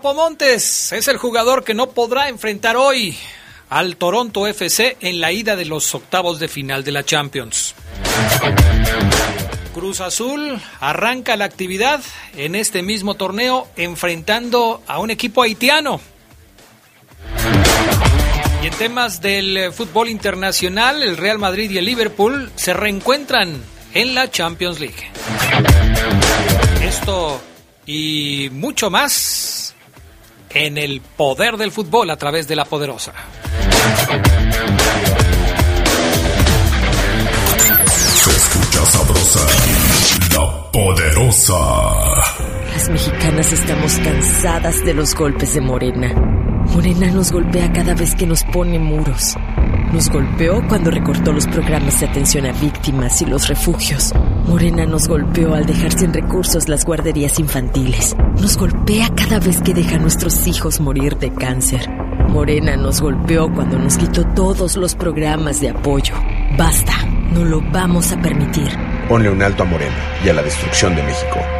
Chapo Montes es el jugador que no podrá enfrentar hoy al Toronto FC en la ida de los octavos de final de la Champions. Cruz Azul arranca la actividad en este mismo torneo enfrentando a un equipo haitiano. Y en temas del fútbol internacional, el Real Madrid y el Liverpool se reencuentran en la Champions League. Esto y mucho más en el poder del fútbol a través de la poderosa. Se escucha sabrosa, la poderosa. Las mexicanas estamos cansadas de los golpes de Morena. Morena nos golpea cada vez que nos pone muros. Nos golpeó cuando recortó los programas de atención a víctimas y los refugios. Morena nos golpeó al dejar sin recursos las guarderías infantiles. Nos golpea cada vez que deja a nuestros hijos morir de cáncer. Morena nos golpeó cuando nos quitó todos los programas de apoyo. Basta, no lo vamos a permitir. Ponle un alto a Morena y a la destrucción de México.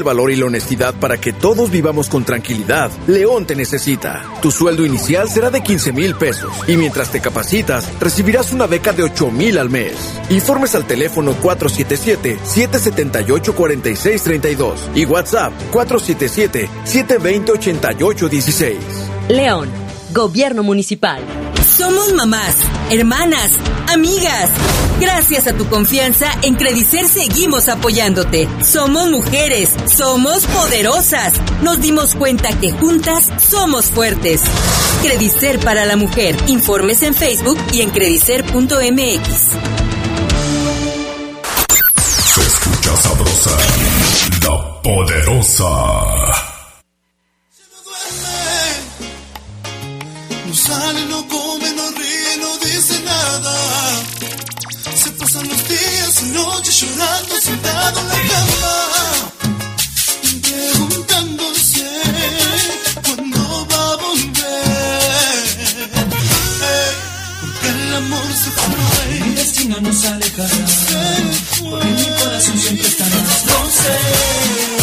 valor y la honestidad para que todos vivamos con tranquilidad, León te necesita. Tu sueldo inicial será de 15 mil pesos y mientras te capacitas, recibirás una beca de 8 mil al mes. Informes al teléfono 477-778-4632 y WhatsApp 477-720-8816. León, Gobierno Municipal. Somos mamás, hermanas, amigas. Gracias a tu confianza, en Credicer seguimos apoyándote. Somos mujeres, somos poderosas. Nos dimos cuenta que juntas somos fuertes. Credicer para la mujer. Informes en Facebook y en credicer.mx. Se escucha sabrosa, la poderosa. No sale, no come, no ríe, no dice nada. Se pasan los días y noches llorando sentado en la cama. Preguntándose cuándo va a volver. Eh, porque el amor se fue. Mi destino nos alejará. Porque mi corazón siempre estará. No sé.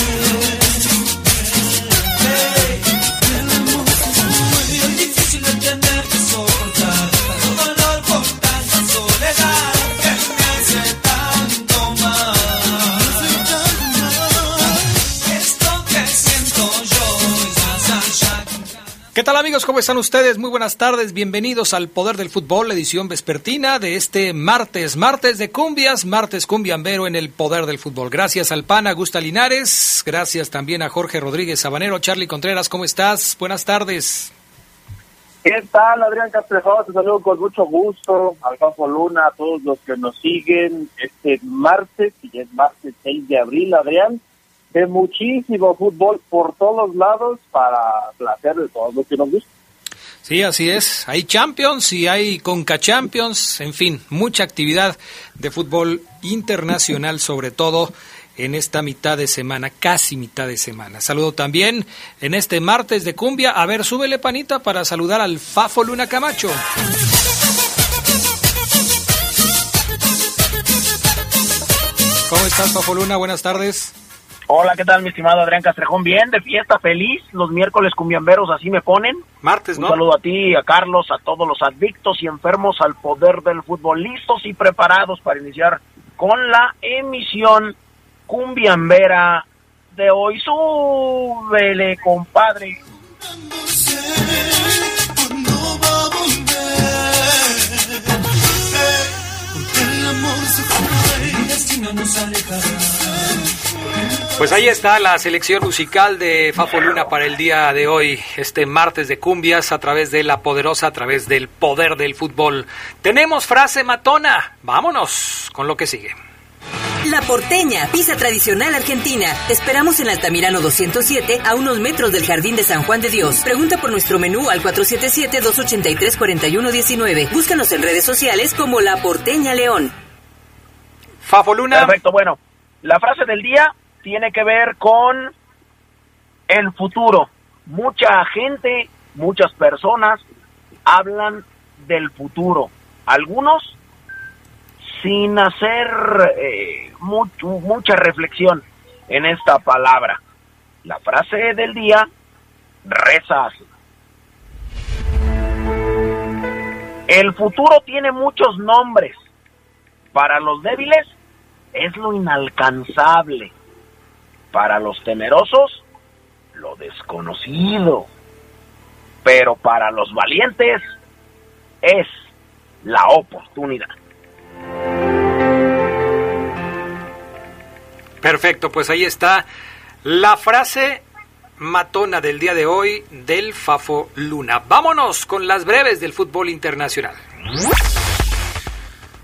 ¿Qué tal amigos? ¿Cómo están ustedes? Muy buenas tardes, bienvenidos al Poder del Fútbol, edición vespertina de este martes, martes de cumbias, martes cumbiambero en el Poder del Fútbol. Gracias al PAN Augusta Linares, gracias también a Jorge Rodríguez Sabanero, Charlie Contreras, ¿cómo estás? Buenas tardes. ¿Qué tal, Adrián Castrejón? Te saludo con mucho gusto. Alfonso Luna, a todos los que nos siguen este martes, y es martes 6 de abril, Adrián, de muchísimo fútbol por todos lados para placer de todos los que nos gusta. Sí, así es. Hay Champions y hay Conca Champions, en fin, mucha actividad de fútbol internacional, sobre todo en esta mitad de semana, casi mitad de semana. Saludo también en este martes de cumbia. A ver, súbele panita para saludar al Fafo Luna Camacho. ¿Cómo estás, Fafo Luna? Buenas tardes. Hola, ¿qué tal, mi estimado Adrián Castrejón? Bien, de fiesta, feliz. Los miércoles cumbiamberos así me ponen. Martes, ¿no? Un saludo a ti, a Carlos, a todos los adictos y enfermos al poder del fútbol, listos y preparados para iniciar con la emisión cumbiambera de hoy. Súbele, compadre. Destino nos alejará. Pues ahí está la selección musical de Fafo Luna para el día de hoy, este martes de cumbias a través de la poderosa, a través del poder del fútbol. Tenemos frase matona. Vámonos con lo que sigue. La Porteña, pizza tradicional argentina. Te esperamos en Altamirano 207, a unos metros del Jardín de San Juan de Dios. Pregunta por nuestro menú al 477-283-4119. Búscanos en redes sociales como La Porteña León. Fafo Luna. Perfecto, bueno. La frase del día tiene que ver con el futuro. Mucha gente, muchas personas hablan del futuro. Algunos sin hacer eh, mucha reflexión en esta palabra. La frase del día reza así. El futuro tiene muchos nombres. Para los débiles es lo inalcanzable. Para los temerosos, lo desconocido. Pero para los valientes es la oportunidad. Perfecto, pues ahí está la frase matona del día de hoy del Fafo Luna. Vámonos con las breves del fútbol internacional.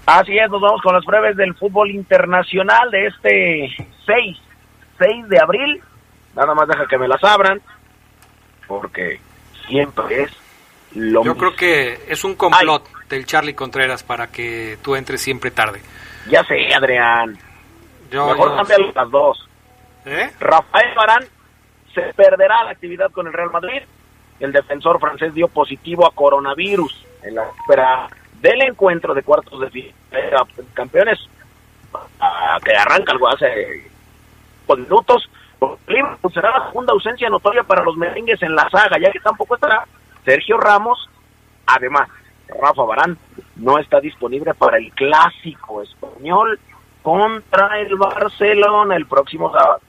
Así es, nos vamos con las breves del fútbol internacional de este 6, 6 de abril. Nada más deja que me las abran, porque siempre es lo Yo mismo. creo que es un complot del Charlie Contreras para que tú entres siempre tarde. Ya sé, Adrián. Yo, Mejor cambia las dos. ¿Eh? Rafael Barán se perderá la actividad con el Real Madrid. El defensor francés dio positivo a coronavirus en la espera del encuentro de cuartos de final campeones ah, que arranca algo hace con minutos. Será la segunda ausencia notoria para los merengues en la saga, ya que tampoco estará Sergio Ramos. Además, Rafa Barán no está disponible para el clásico español contra el Barcelona el próximo sábado.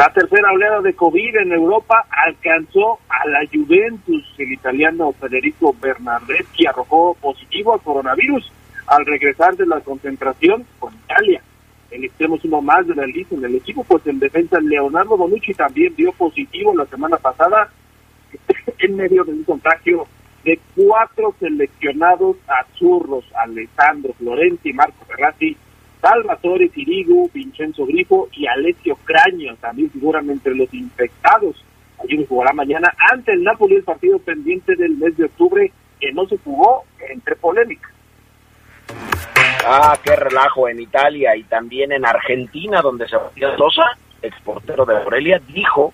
La tercera oleada de COVID en Europa alcanzó a la Juventus. El italiano Federico Bernardeschi arrojó positivo al coronavirus al regresar de la concentración con Italia. El extremo es uno más de la lista en el equipo, pues el defensa Leonardo Bonucci también dio positivo la semana pasada en medio de un contagio de cuatro seleccionados azurros, Alessandro Florenti, Marco Ferrati, Salvatore Sirigu, Vincenzo Grifo y Alessio Craño también figuran entre los infectados. Allí jugará mañana ante el Napoli el partido pendiente del mes de octubre que no se jugó entre polémicas. Ah, qué relajo en Italia y también en Argentina, donde Sebastián Sosa, exportero de Aurelia, dijo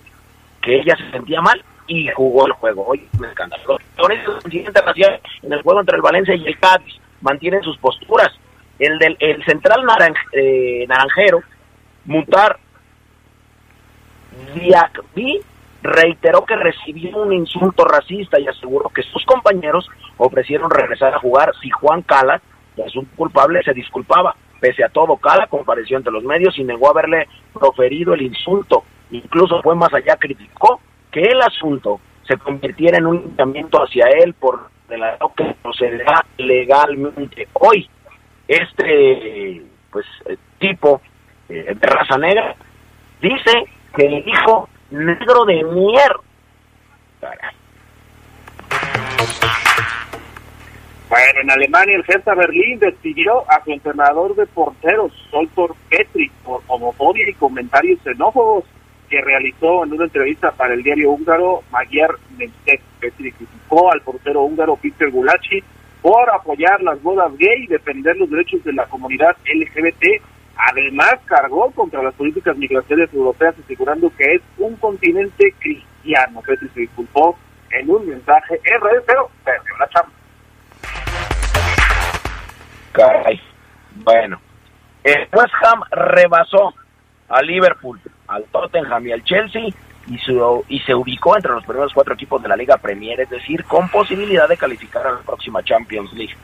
que ella se sentía mal y jugó el juego. Hoy me siguiente racial en el juego entre el Valencia y el Cádiz mantienen sus posturas. El del el central naranj- eh, naranjero, Mutar Diakbi, reiteró que recibió un insulto racista y aseguró que sus compañeros ofrecieron regresar a jugar si Juan Cala, presunto culpable, se disculpaba. Pese a todo, Cala compareció ante los medios y negó haberle proferido el insulto. Incluso fue más allá, criticó que el asunto se convirtiera en un linchamiento hacia él por de la que procederá legalmente. Hoy, este pues eh, tipo eh, de raza negra dice que el hijo negro de mierda. Bueno, en Alemania el Hertha Berlín despidió a su entrenador de porteros, Soltor Petri, por homofobia y comentarios xenófobos que realizó en una entrevista para el diario húngaro Magyar Nemzet. Petri criticó al portero húngaro Peter Gulachi por apoyar las bodas gay y defender los derechos de la comunidad LGBT. Además, cargó contra las políticas migratorias europeas, asegurando que es un continente cristiano. Petri se disculpó en un mensaje en redes, pero perdió la chamba. Caray. Bueno, el West Ham rebasó a Liverpool, al Tottenham y al Chelsea y, y se ubicó entre los primeros cuatro equipos de la Liga Premier, es decir, con posibilidad de calificar a la próxima Champions League.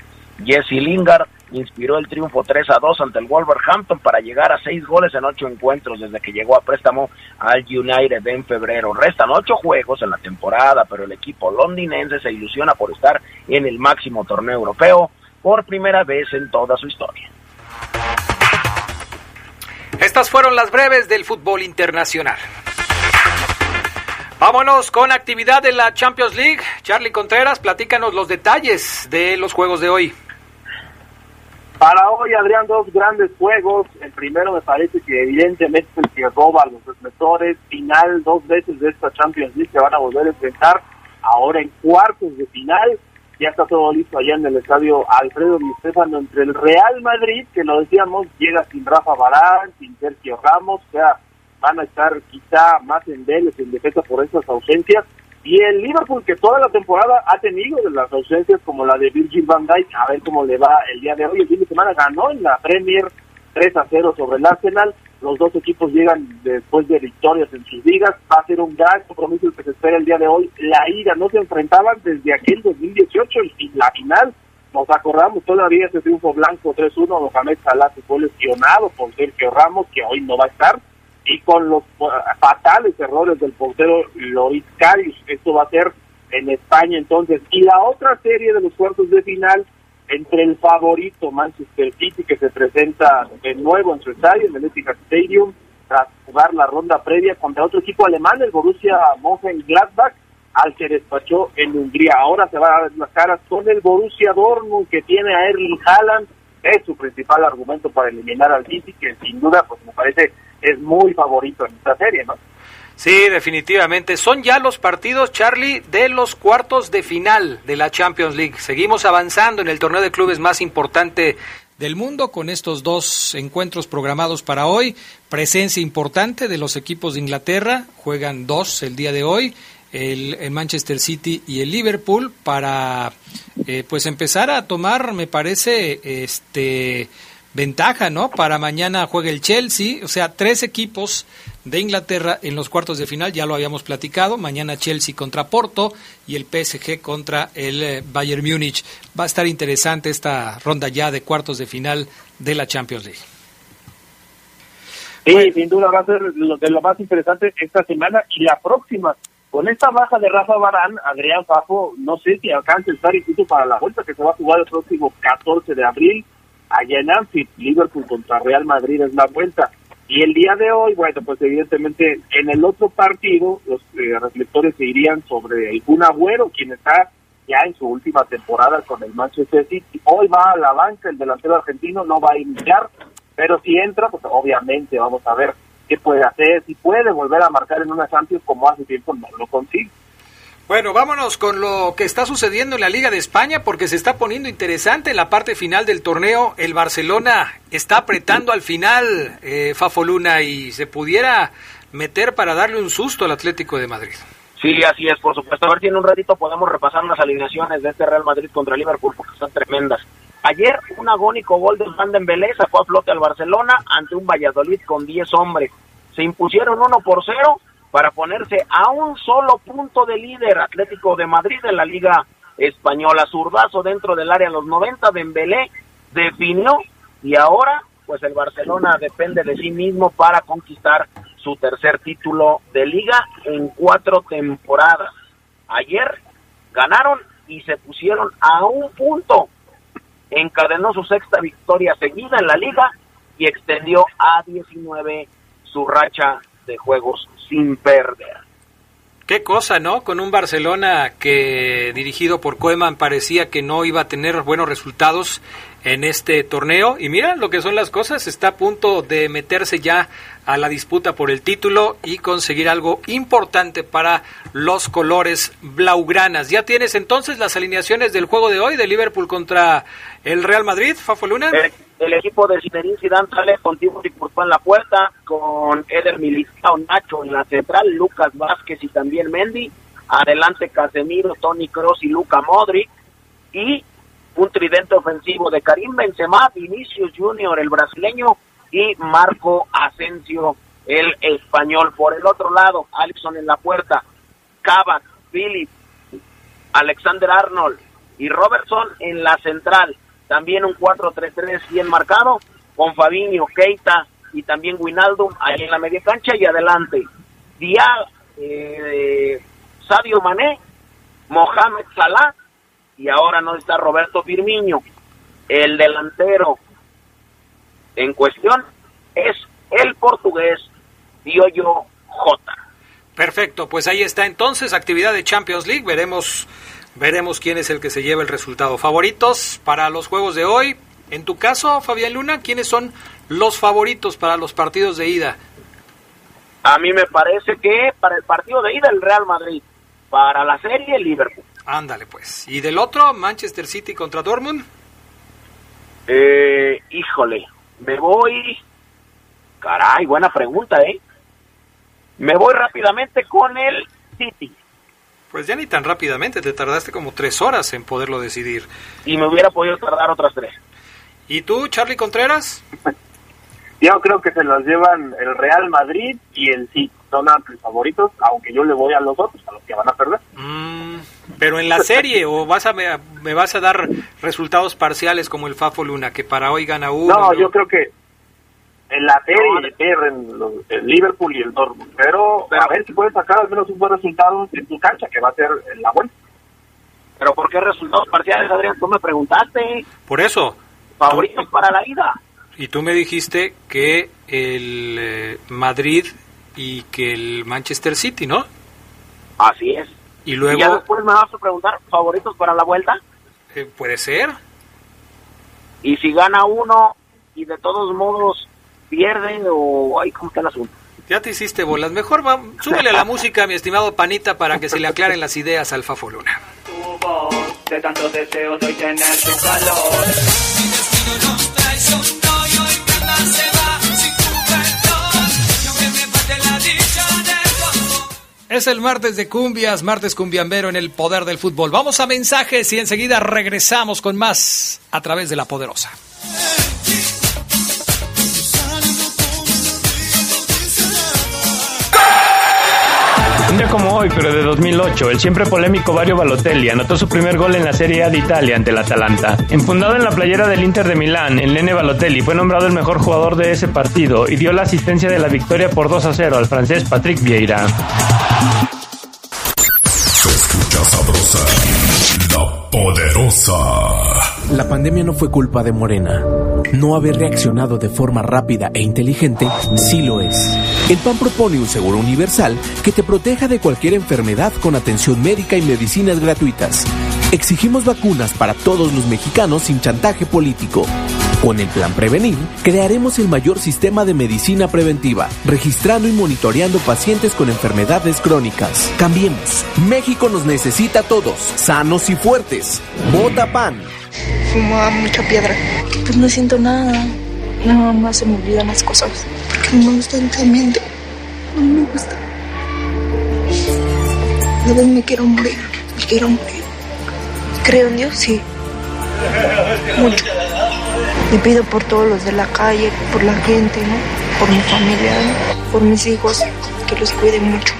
Jesse Lingard inspiró el triunfo 3 a 2 ante el Wolverhampton para llegar a seis goles en ocho encuentros desde que llegó a préstamo al United en febrero. Restan ocho juegos en la temporada, pero el equipo londinense se ilusiona por estar en el máximo torneo europeo por primera vez en toda su historia. Estas fueron las breves del fútbol internacional. Vámonos con actividad de la Champions League. Charlie Contreras, platícanos los detalles de los juegos de hoy. Para hoy, Adrián, dos grandes juegos. El primero me parece que evidentemente es el que roba a los reflectores. Final dos veces de esta Champions League que van a volver a enfrentar ahora en cuartos de final. Ya está todo listo allá en el estadio Alfredo Di Stéfano entre el Real Madrid, que lo decíamos, llega sin Rafa Barán, sin Sergio Ramos, o sea, van a estar quizá más en Vélez en defensa por estas ausencias. Y el Liverpool, que toda la temporada ha tenido de las ausencias como la de Virgil van Dijk, a ver cómo le va el día de hoy. El fin de semana ganó en la Premier 3 a 0 sobre el Arsenal. Los dos equipos llegan después de victorias en sus ligas. Va a ser un gran compromiso el que se espera el día de hoy. La ida no se enfrentaban desde aquel 2018, y la final. Nos acordamos todavía ese triunfo blanco 3-1. Mohamed Salah se fue lesionado por Sergio Ramos, que hoy no va a estar y con los fatales errores del portero Loris Karius. Esto va a ser en España entonces. Y la otra serie de los cuartos de final entre el favorito Manchester City que se presenta de nuevo en su estadio, en el Etihad Stadium, tras jugar la ronda previa contra otro equipo alemán, el Borussia Mönchengladbach, al que despachó en Hungría. Ahora se va a dar las caras con el Borussia Dortmund que tiene a Erling Haaland, es su principal argumento para eliminar al City, que sin duda, pues me parece es muy favorito en esta serie, ¿no? Sí, definitivamente. Son ya los partidos, Charlie, de los cuartos de final de la Champions League. Seguimos avanzando en el torneo de clubes más importante del mundo con estos dos encuentros programados para hoy. Presencia importante de los equipos de Inglaterra. Juegan dos el día de hoy. El, Manchester City y el Liverpool para eh, pues empezar a tomar, me parece, este ventaja, ¿no? Para mañana juega el Chelsea, o sea, tres equipos de Inglaterra en los cuartos de final, ya lo habíamos platicado, mañana Chelsea contra Porto y el PSG contra el eh, Bayern Múnich. Va a estar interesante esta ronda ya de cuartos de final de la Champions League. Sí, sin duda va a ser lo, de lo más interesante esta semana y la próxima. Con esta baja de Rafa Barán, Adrián Fafo, no sé si alcanza el incluso para la vuelta que se va a jugar el próximo 14 de abril allá en Anfield, Liverpool contra Real Madrid es la vuelta. Y el día de hoy, bueno, pues evidentemente en el otro partido los eh, reflectores se irían sobre el Kun quien está ya en su última temporada con el Manchester City. Hoy va a la banca, el delantero argentino no va a iniciar, pero si entra, pues obviamente vamos a ver qué puede hacer, si puede volver a marcar en una Champions como hace tiempo no lo consigue. Bueno, vámonos con lo que está sucediendo en la Liga de España porque se está poniendo interesante en la parte final del torneo. El Barcelona está apretando al final, eh, Fafoluna, y se pudiera meter para darle un susto al Atlético de Madrid. Sí, así es, por supuesto. A ver si en un ratito podemos repasar las alineaciones de este Real Madrid contra Liverpool porque están tremendas. Ayer un agónico gol de Van Dembélé sacó a flote al Barcelona ante un Valladolid con 10 hombres. Se impusieron 1 por 0 para ponerse a un solo punto de líder Atlético de Madrid de la Liga Española. Zurdazo dentro del área a los 90, Dembélé definió y ahora pues el Barcelona depende de sí mismo para conquistar su tercer título de liga en cuatro temporadas. Ayer ganaron y se pusieron a un punto. Encadenó su sexta victoria seguida en la liga y extendió a 19 su racha de juegos sin perder. Qué cosa, ¿no? Con un Barcelona que dirigido por Koeman parecía que no iba a tener buenos resultados en este torneo. Y mira lo que son las cosas, está a punto de meterse ya a la disputa por el título y conseguir algo importante para los colores blaugranas. ¿Ya tienes entonces las alineaciones del juego de hoy de Liverpool contra el Real Madrid, Fafo Luna? El, el equipo de Zinedine Zidane sale con Thibaut Courtois en la puerta, con Eder Militao, Nacho en la central, Lucas Vázquez y también Mendy, adelante Casemiro, Tony Kroos y Luca Modric, y un tridente ofensivo de Karim Benzema, Vinicius Junior, el brasileño, y Marco Asensio, el español. Por el otro lado, Alisson en la puerta, Cavani, Philip, Alexander Arnold y Robertson en la central. También un 4-3-3 bien marcado, con Fabinho, Keita y también Winaldo ahí en la media cancha y adelante. Dial, eh, Sadio Mané, Mohamed Salah y ahora no está Roberto Firmino. El delantero en cuestión es el portugués Diogo Jota. Perfecto, pues ahí está entonces, actividad de Champions League, veremos, veremos quién es el que se lleva el resultado. Favoritos para los juegos de hoy. En tu caso, Fabián Luna, ¿quiénes son los favoritos para los partidos de ida? A mí me parece que para el partido de ida el Real Madrid, para la serie el Liverpool. Ándale pues. ¿Y del otro, Manchester City contra Dortmund? Eh, híjole, me voy... Caray, buena pregunta, ¿eh? Me voy rápidamente con el City. Pues ya ni tan rápidamente, te tardaste como tres horas en poderlo decidir. Y me hubiera podido tardar otras tres. ¿Y tú, Charlie Contreras? Yo creo que se las llevan el Real Madrid y el City. Son amplios favoritos, aunque yo le voy a los otros, a los que van a perder. Mm, pero en la serie, ¿o vas a me, me vas a dar resultados parciales como el Fafo Luna, que para hoy gana uno? No, yo creo que en la serie el Liverpool y el Dortmund. Pero, a ver si pueden sacar al menos un buen resultado en tu cancha, que va a ser la buena. ¿Pero por qué resultados parciales, Adrián? Tú me preguntaste. Por eso. Favoritos para la ida. Y tú me dijiste que el eh, Madrid y que el Manchester City, ¿no? Así es. Y Y ya luego, después me vas a preguntar, ¿favoritos para la vuelta? eh, puede ser. Y si gana uno y de todos modos pierde o... Ay, ¿cómo está el asunto? Ya te hiciste bolas. Mejor va, súbele a la música, mi estimado Panita, para que se le aclaren las ideas al Fafo Luna. Tu voz, de tantos deseos hoy tener tu calor. Mi destino no traicionó y hoy nada se va sin tu perdón. Y aunque me falte la dicha de tu amor. Es el martes de cumbias, martes cumbiambero en el poder del fútbol. Vamos a mensajes y enseguida regresamos con más a través de la poderosa. Un día como hoy, pero de 2008, el siempre polémico Mario Balotelli anotó su primer gol en la Serie A de Italia ante el Atalanta. Enfundado en la playera del Inter de Milán, el nene Balotelli fue nombrado el mejor jugador de ese partido y dio la asistencia de la victoria por 2 a 0 al francés Patrick Vieira. Se escucha sabrosa, la poderosa. La pandemia no fue culpa de Morena. No haber reaccionado de forma rápida e inteligente sí lo es. El PAN propone un seguro universal que te proteja de cualquier enfermedad con atención médica y medicinas gratuitas. Exigimos vacunas para todos los mexicanos sin chantaje político. Con el plan Prevenir, crearemos el mayor sistema de medicina preventiva, registrando y monitoreando pacientes con enfermedades crónicas. Cambiemos. México nos necesita a todos, sanos y fuertes. Vota PAN. fumaba mucha piedra. Pues no siento nada. Nada más se me olvidan las cosas. Porque no me gusta el ambiente. No me gusta. De vez me quiero morir. Me quiero morir. Creo en Dios, sí. Mucho. Le pido por todos los de la calle, por la gente, ¿no? Por mi familia, ¿no? por mis hijos, que los cuide mucho.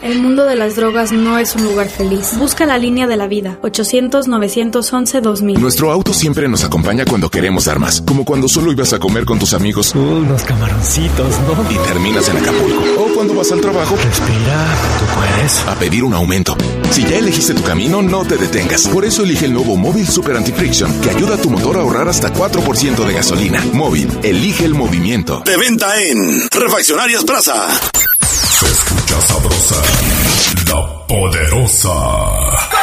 El mundo de las drogas no es un lugar feliz. Busca la línea de la vida. 800-911-2000. Nuestro auto siempre nos acompaña cuando queremos dar más, como cuando solo ibas a comer con tus amigos. Unos camaroncitos, ¿no? Y terminas en Acapulco. O cuando vas al trabajo. Respira, tú puedes. A pedir un aumento. Si ya elegiste tu camino, no te detengas. Por eso elige el nuevo Móvil Super Anti-Friction, que ayuda a tu motor a ahorrar hasta 4% de gasolina. Móvil, elige el movimiento. De venta en Refaccionarias Plaza. Se escucha sabrosa, la poderosa.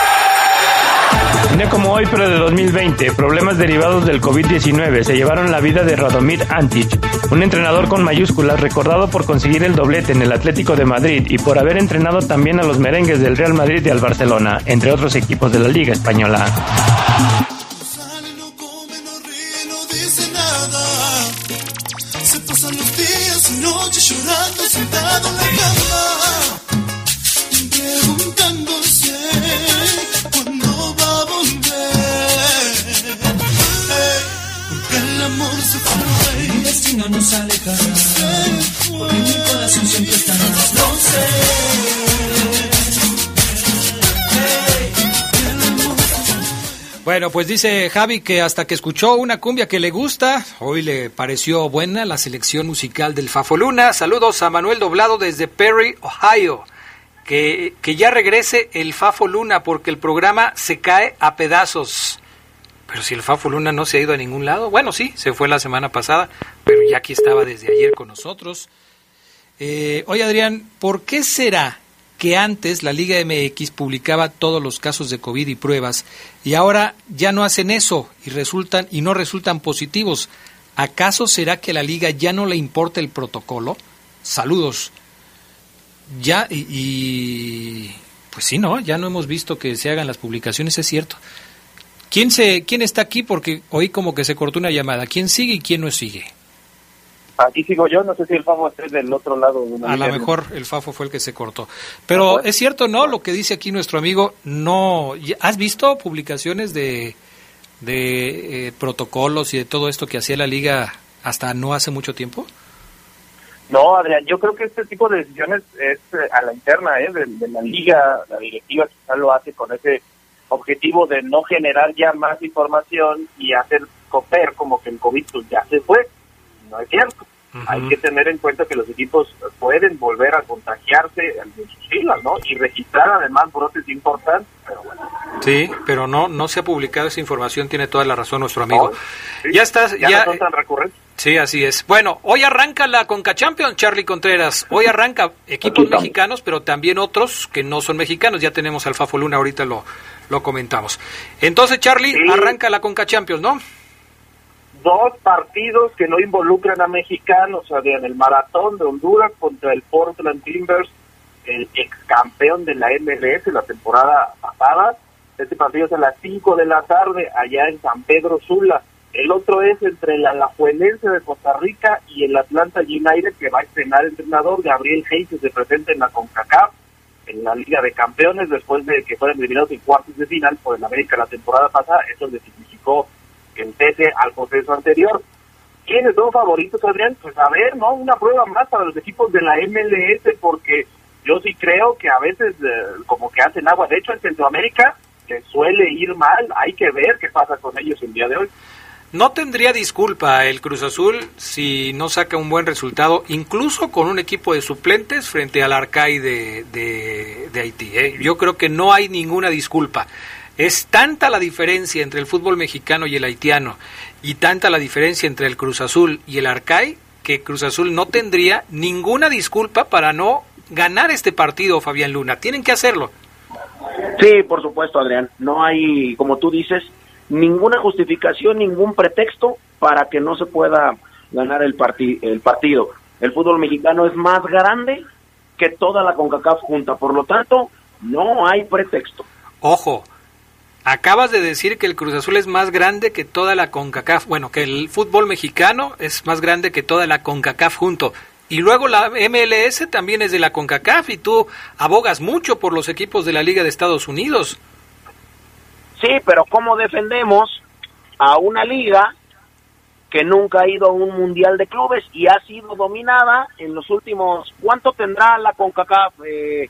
Un día como hoy, pero de 2020, problemas derivados del COVID-19 se llevaron la vida de Radomir Antic, un entrenador con mayúsculas recordado por conseguir el doblete en el Atlético de Madrid y por haber entrenado también a los merengues del Real Madrid y al Barcelona, entre otros equipos de la Liga Española. Bueno, pues dice Javi que hasta que escuchó una cumbia que le gusta, hoy le pareció buena la selección musical del Fafo Luna. Saludos a Manuel Doblado desde Perry, Ohio. Que, que ya regrese el Fafo Luna porque el programa se cae a pedazos. Pero si el Fafo Luna no se ha ido a ningún lado, bueno, sí, se fue la semana pasada, pero ya aquí estaba desde ayer con nosotros. Eh, oye, Adrián, ¿por qué será que antes la Liga MX publicaba todos los casos de COVID y pruebas y ahora ya no hacen eso y resultan y no resultan positivos? ¿Acaso será que a la liga ya no le importa el protocolo? Saludos. Ya y, y pues sí, no, ya no hemos visto que se hagan las publicaciones, es cierto. ¿Quién se quién está aquí porque oí como que se cortó una llamada? ¿Quién sigue y quién no sigue? Aquí sigo yo, no sé si el Fafo esté del otro lado. De una A lo mejor el Fafo fue el que se cortó. Pero es cierto, ¿no? Lo que dice aquí nuestro amigo, no... ¿Has visto publicaciones de, de eh, protocolos y de todo esto que hacía la liga hasta no hace mucho tiempo? No, Adrián, yo creo que este tipo de decisiones es eh, a la interna ¿eh? de, de la liga, la directiva quizá lo hace con ese objetivo de no generar ya más información y hacer coper como que el COVID pues, ya se fue. No es cierto. Hay que tener en cuenta que los equipos pueden volver a contagiarse en sus filas, ¿no? Y registrar además brotes importantes, pero bueno. Sí, pero no no se ha publicado esa información, tiene toda la razón nuestro amigo. ya estás, Ya, ya, no son tan recurrentes. Sí, así es. Bueno, hoy arranca la Conca Champions, Charlie Contreras. Hoy arranca equipos mexicanos, pero también otros que no son mexicanos. Ya tenemos al Fafo Luna, ahorita lo, lo comentamos. Entonces, Charlie, arranca la Conca Champions, ¿no? Dos partidos que no involucran a mexicanos, Adrián, el maratón de Honduras contra el Portland Timbers, el ex campeón de la MLS la temporada pasada. Este partido es a las 5 de la tarde allá en San Pedro Sula. El otro es entre el Alajuelense de Costa Rica y el Atlanta United que va a estrenar el entrenador Gabriel Hayes que se presenta en la CONCACAF en la Liga de Campeones después de que fueran eliminados en cuartos de final por el América la temporada pasada. Eso le significó que pese al proceso anterior. ¿Quiénes son favoritos, Adrián? Pues a ver, ¿no? Una prueba más para los equipos de la MLS porque yo sí creo que a veces eh, como que hacen agua. De hecho, en Centroamérica que suele ir mal. Hay que ver qué pasa con ellos el día de hoy. No tendría disculpa el Cruz Azul si no saca un buen resultado, incluso con un equipo de suplentes frente al Arcai de, de, Haití. ¿eh? Yo creo que no hay ninguna disculpa. Es tanta la diferencia entre el fútbol mexicano y el haitiano y tanta la diferencia entre el Cruz Azul y el Arcai que Cruz Azul no tendría ninguna disculpa para no ganar este partido, Fabián Luna. Tienen que hacerlo. Sí, por supuesto, Adrián. No hay, como tú dices, ninguna justificación, ningún pretexto para que no se pueda ganar el, parti el partido. El fútbol mexicano es más grande que toda la CONCACAF junta, por lo tanto, no hay pretexto. Ojo, acabas de decir que el Cruz Azul es más grande que toda la CONCACAF, bueno, que el fútbol mexicano es más grande que toda la CONCACAF junto. Y luego la MLS también es de la CONCACAF y tú abogas mucho por los equipos de la Liga de Estados Unidos. Sí, pero ¿cómo defendemos a una liga que nunca ha ido a un mundial de clubes y ha sido dominada en los últimos... ¿Cuánto tendrá la CONCACAF? Eh,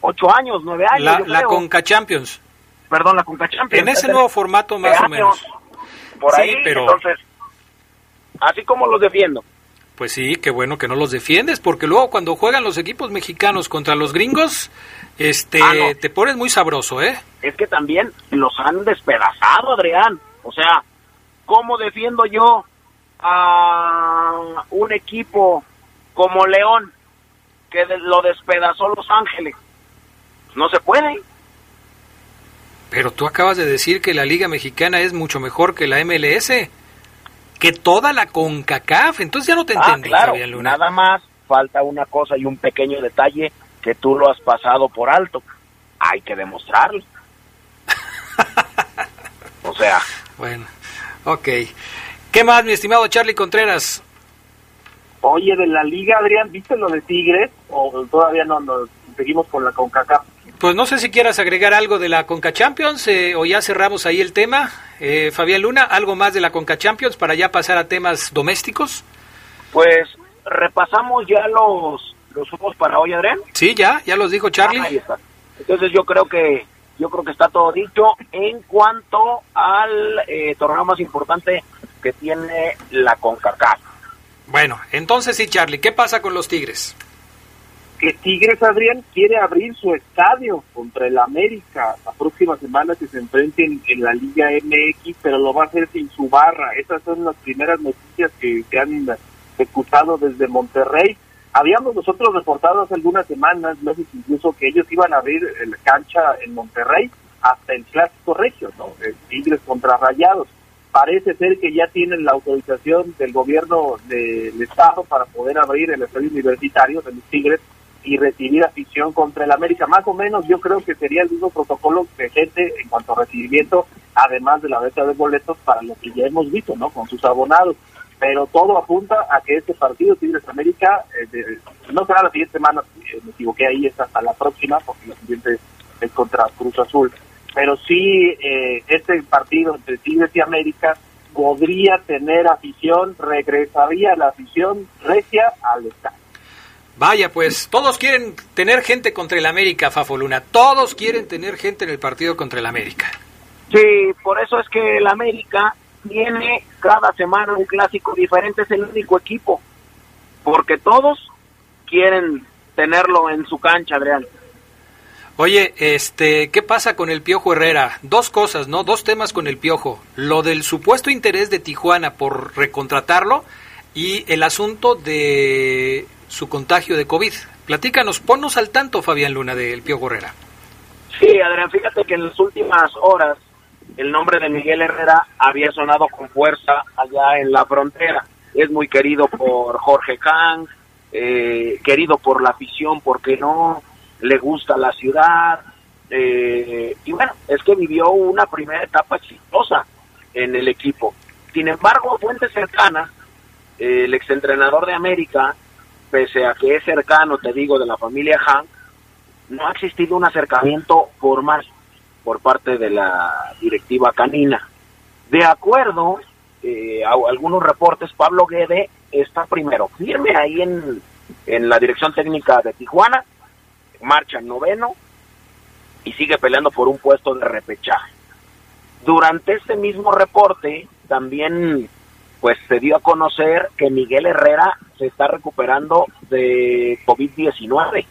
¿Ocho años, nueve años? La, la. Conca Champions. Perdón, la CONCA Champions. En ese nuevo formato más o años, menos. Por Sí, ahí, pero- entonces, así como los defiendo. Pues sí, qué bueno que no los defiendes, porque luego cuando juegan los equipos mexicanos contra los gringos, este, Ah, no. te pones muy sabroso, ¿eh? es que también los han despedazado, Adrián. O sea, ¿cómo defiendo yo a un equipo como León que lo despedazó Los Ángeles? No se puede. Pero tú acabas de decir que la Liga Mexicana es mucho mejor que la MLS, que toda la CONCACAF, entonces ya no te Ah, entendí, claro, Fabián Luna. nada más falta una cosa y un pequeño detalle que tú lo has pasado por alto. Hay que demostrarlo. o sea, Bueno, ok. ¿Qué más, mi estimado Charlie Contreras? Oye, de la liga, Adrián, ¿viste lo de Tigres? ¿O todavía no nos seguimos con la CONCACAF? Pues no sé si quieras agregar algo de la Conca Champions eh, o ya cerramos ahí el tema. Eh, Fabián Luna, ¿algo más de la Conca Champions para ya pasar a temas domésticos? pues repasamos ya los los juegos para hoy, Adrián. Sí, ya, ya los dijo Charlie. Ah, ahí está. Entonces yo creo que yo creo que está todo dicho en cuanto al eh, torneo más importante que tiene la CONCACAF. Bueno, entonces sí, Charlie, ¿qué pasa con los Tigres? Que Tigres Adrián quiere abrir su estadio contra el América la próxima semana que se enfrenten en la Liga MX, pero lo va a hacer sin su barra. Esas son las primeras noticias que se han escuchado desde Monterrey. Habíamos nosotros reportado hace algunas semanas, meses incluso, que ellos iban a abrir la cancha en Monterrey hasta el clásico regio, ¿no? El Tigres contra Rayados. Parece ser que ya tienen la autorización del gobierno del Estado para poder abrir el estadio universitario de los Tigres y recibir afición contra el América. Más o menos yo creo que sería el mismo protocolo de gente en cuanto a recibimiento, además de la venta de boletos para lo que ya hemos visto, ¿no? Con sus abonados. Pero todo apunta a que este partido Tigres América eh, de- no será la siguiente semana, eh, me equivoqué ahí, es hasta la próxima, porque la siguiente es contra Cruz Azul. Pero sí, eh, este partido entre Tigres y América podría tener afición, regresaría la afición regia al estadio. Vaya, pues todos quieren tener gente contra el América, Fafo Luna. Todos quieren tener gente en el partido contra el América. Sí, por eso es que el América tiene cada semana un clásico diferente, es el único equipo, porque todos quieren tenerlo en su cancha, Adrián. Oye, este, ¿qué pasa con el Piojo Herrera? Dos cosas, ¿no? Dos temas con el Piojo. Lo del supuesto interés de Tijuana por recontratarlo y el asunto de su contagio de COVID. Platícanos, ponnos al tanto, Fabián Luna, del Piojo Herrera. Sí, Adrián, fíjate que en las últimas horas el nombre de Miguel Herrera había sonado con fuerza allá en la frontera. Es muy querido por Jorge Kang, eh, querido por la afición, porque no le gusta la ciudad. eh, y bueno, es que vivió una primera etapa exitosa en el equipo. Sin embargo, fuentes cercanas, el exentrenador de América, pese a que es cercano, te digo, de la familia Hank, no ha existido un acercamiento formal por parte de la directiva canina. De acuerdo eh, a algunos reportes, Pablo Guede está primero firme ahí en, en la dirección técnica de Tijuana, marcha noveno y sigue peleando por un puesto de repechaje. Durante este mismo reporte también pues se dio a conocer que Miguel Herrera se está recuperando de COVID-19.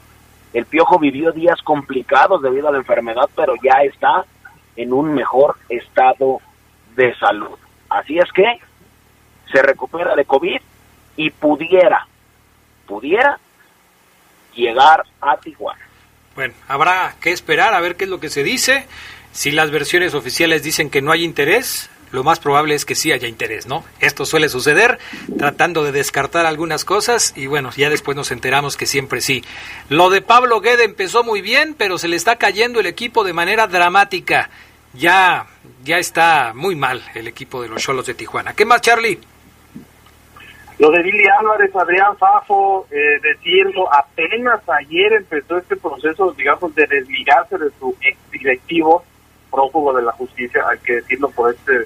El Piojo vivió días complicados debido a la enfermedad, pero ya está en un mejor estado de salud. Así es que se recupera de COVID y pudiera, pudiera llegar a Tijuana. Bueno, habrá que esperar a ver qué es lo que se dice. Si las versiones oficiales dicen que no hay interés, lo más probable es que sí haya interés, ¿no? Esto suele suceder, tratando de descartar algunas cosas y bueno, ya después nos enteramos que siempre sí. Lo de Pablo Guede empezó muy bien, pero se le está cayendo el equipo de manera dramática. Ya, ya está muy mal el equipo de los Cholos de Tijuana. ¿Qué más, Charlie? Lo de Billy Álvarez, Adrián Fafo, eh, decirlo, apenas ayer empezó este proceso, digamos, de desligarse de su ex directivo, prófugo de la justicia, hay que decirlo por este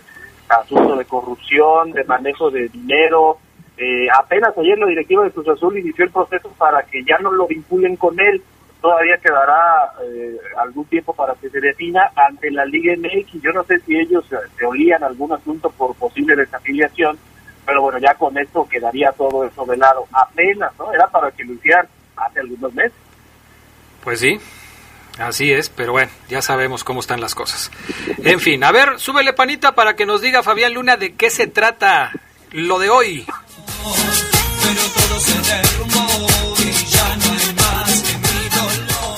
asunto de corrupción, de manejo de dinero. Eh, apenas ayer la directiva de Cruz Azul inició el proceso para que ya no lo vinculen con él. Todavía quedará eh, algún tiempo para que se defina ante la Liga MX. Yo no sé si ellos se olían algún asunto por posible desafiliación, pero bueno, ya con esto quedaría todo eso de lado. Apenas, ¿no? Era para que lo hicieran hace algunos meses. Pues sí, así es, pero bueno, ya sabemos cómo están las cosas. En fin, a ver, súbele panita para que nos diga Fabián Luna de qué se trata lo de hoy. Pero todo se derrumbó y ya no hay más que mi dolor.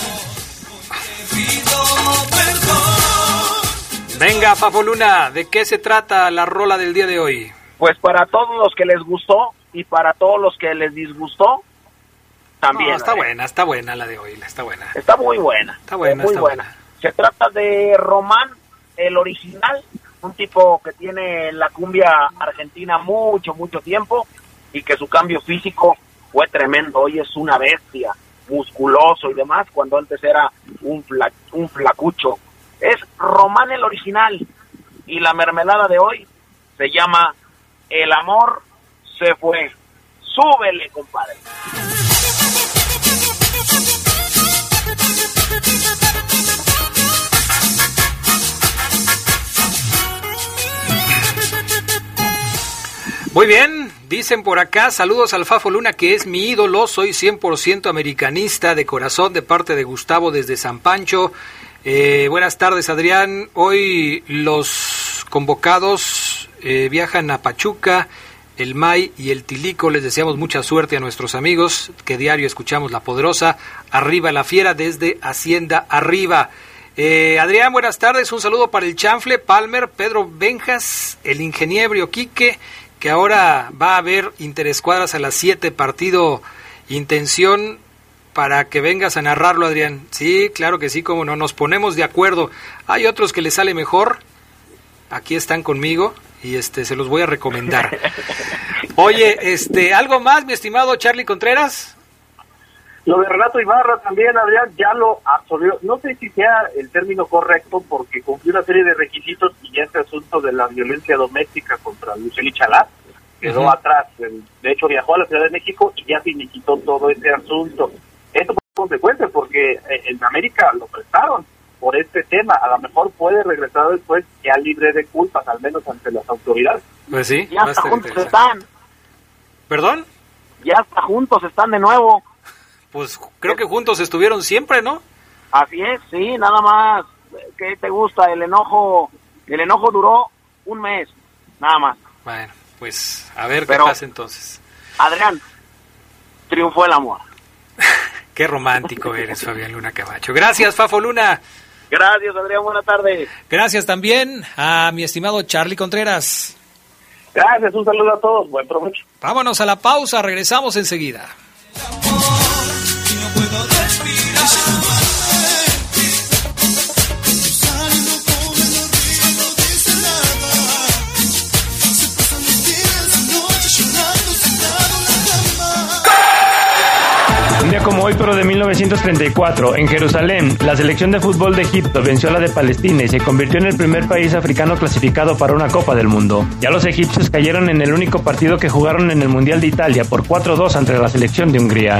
Te pido perdón. Venga, Fafo Luna, ¿de qué se trata la rola del día de hoy? Pues para todos los que les gustó y para todos los que les disgustó, también. No, está buena, está buena la de hoy, está buena. Está muy buena. Está buena, muy está buena. Se trata de Román, el original, un tipo que tiene la cumbia argentina mucho, mucho tiempo y que su cambio físico fue tremendo. Hoy es una bestia, musculoso y demás, cuando antes era un, fla- un flacucho. Es Román el original y la mermelada de hoy se llama El amor se fue. Súbele, compadre. Muy bien, dicen por acá, saludos al Fafo Luna, que es mi ídolo, soy 100% americanista de corazón de parte de Gustavo desde San Pancho. Eh, buenas tardes, Adrián. Hoy los convocados eh, viajan a Pachuca, el May y el Tilico. Les deseamos mucha suerte a nuestros amigos que diario escuchamos La Poderosa. Arriba la Fiera desde Hacienda Arriba. Eh, Adrián, buenas tardes. Un saludo para el Chanfle, Palmer, Pedro Benjas, el ingeniero Quique, que ahora va a haber interescuadras a las 7, partido Intención, para que vengas a narrarlo, Adrián. Sí, claro que sí, como no, nos ponemos de acuerdo. Hay otros que les sale mejor. Aquí están conmigo y este se los voy a recomendar. Oye, este, algo más, mi estimado Charlie Contreras. Lo de Renato Ibarra también, Adrián, ya lo absorbió. No sé si sea el término correcto porque cumplió una serie de requisitos y ya este asunto de la violencia doméstica contra Luceli Chalá quedó Ujú. atrás. El- De hecho, viajó a la Ciudad de México y ya finiquitó todo ese asunto. Esto fue consecuencia porque eh, en América lo prestaron por este tema. A lo mejor puede regresar después ya libre de culpas, al menos ante las autoridades. Pues sí, Ya hasta juntos están, ¿Perdón? ya hasta juntos están de nuevo. Pues creo que juntos estuvieron siempre, ¿no? Así es, sí, nada más. ¿Qué te gusta? El enojo, el enojo duró un mes, nada más. Bueno, pues a ver Pero- qué pasa entonces. Adrián, triunfó el amor. Qué romántico eres, Fabián Luna Camacho. Gracias, Fafo Luna. Gracias, Adrián, buena tarde. Gracias también a mi estimado Charlie Contreras. Gracias, un saludo a todos, buen provecho. Vámonos a la pausa, regresamos enseguida. Un día como hoy, pero de 1934, en Jerusalén, la selección de fútbol de Egipto venció a la de Palestina y se convirtió en el primer país africano clasificado para una Copa del Mundo. Ya los egipcios cayeron en el único partido que jugaron en el Mundial de Italia por 4-2 ante la selección de Hungría.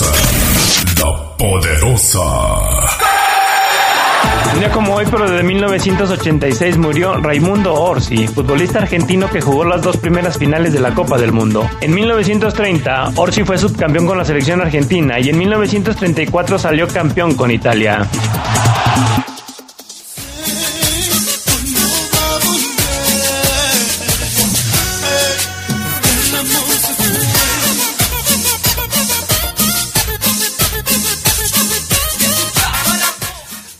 la poderosa. Un día como hoy, pero de 1986, murió Raimundo Orsi, futbolista argentino que jugó las dos primeras finales de la Copa del Mundo. En 1930, Orsi fue subcampeón con la selección argentina y en 1934 salió campeón con Italia.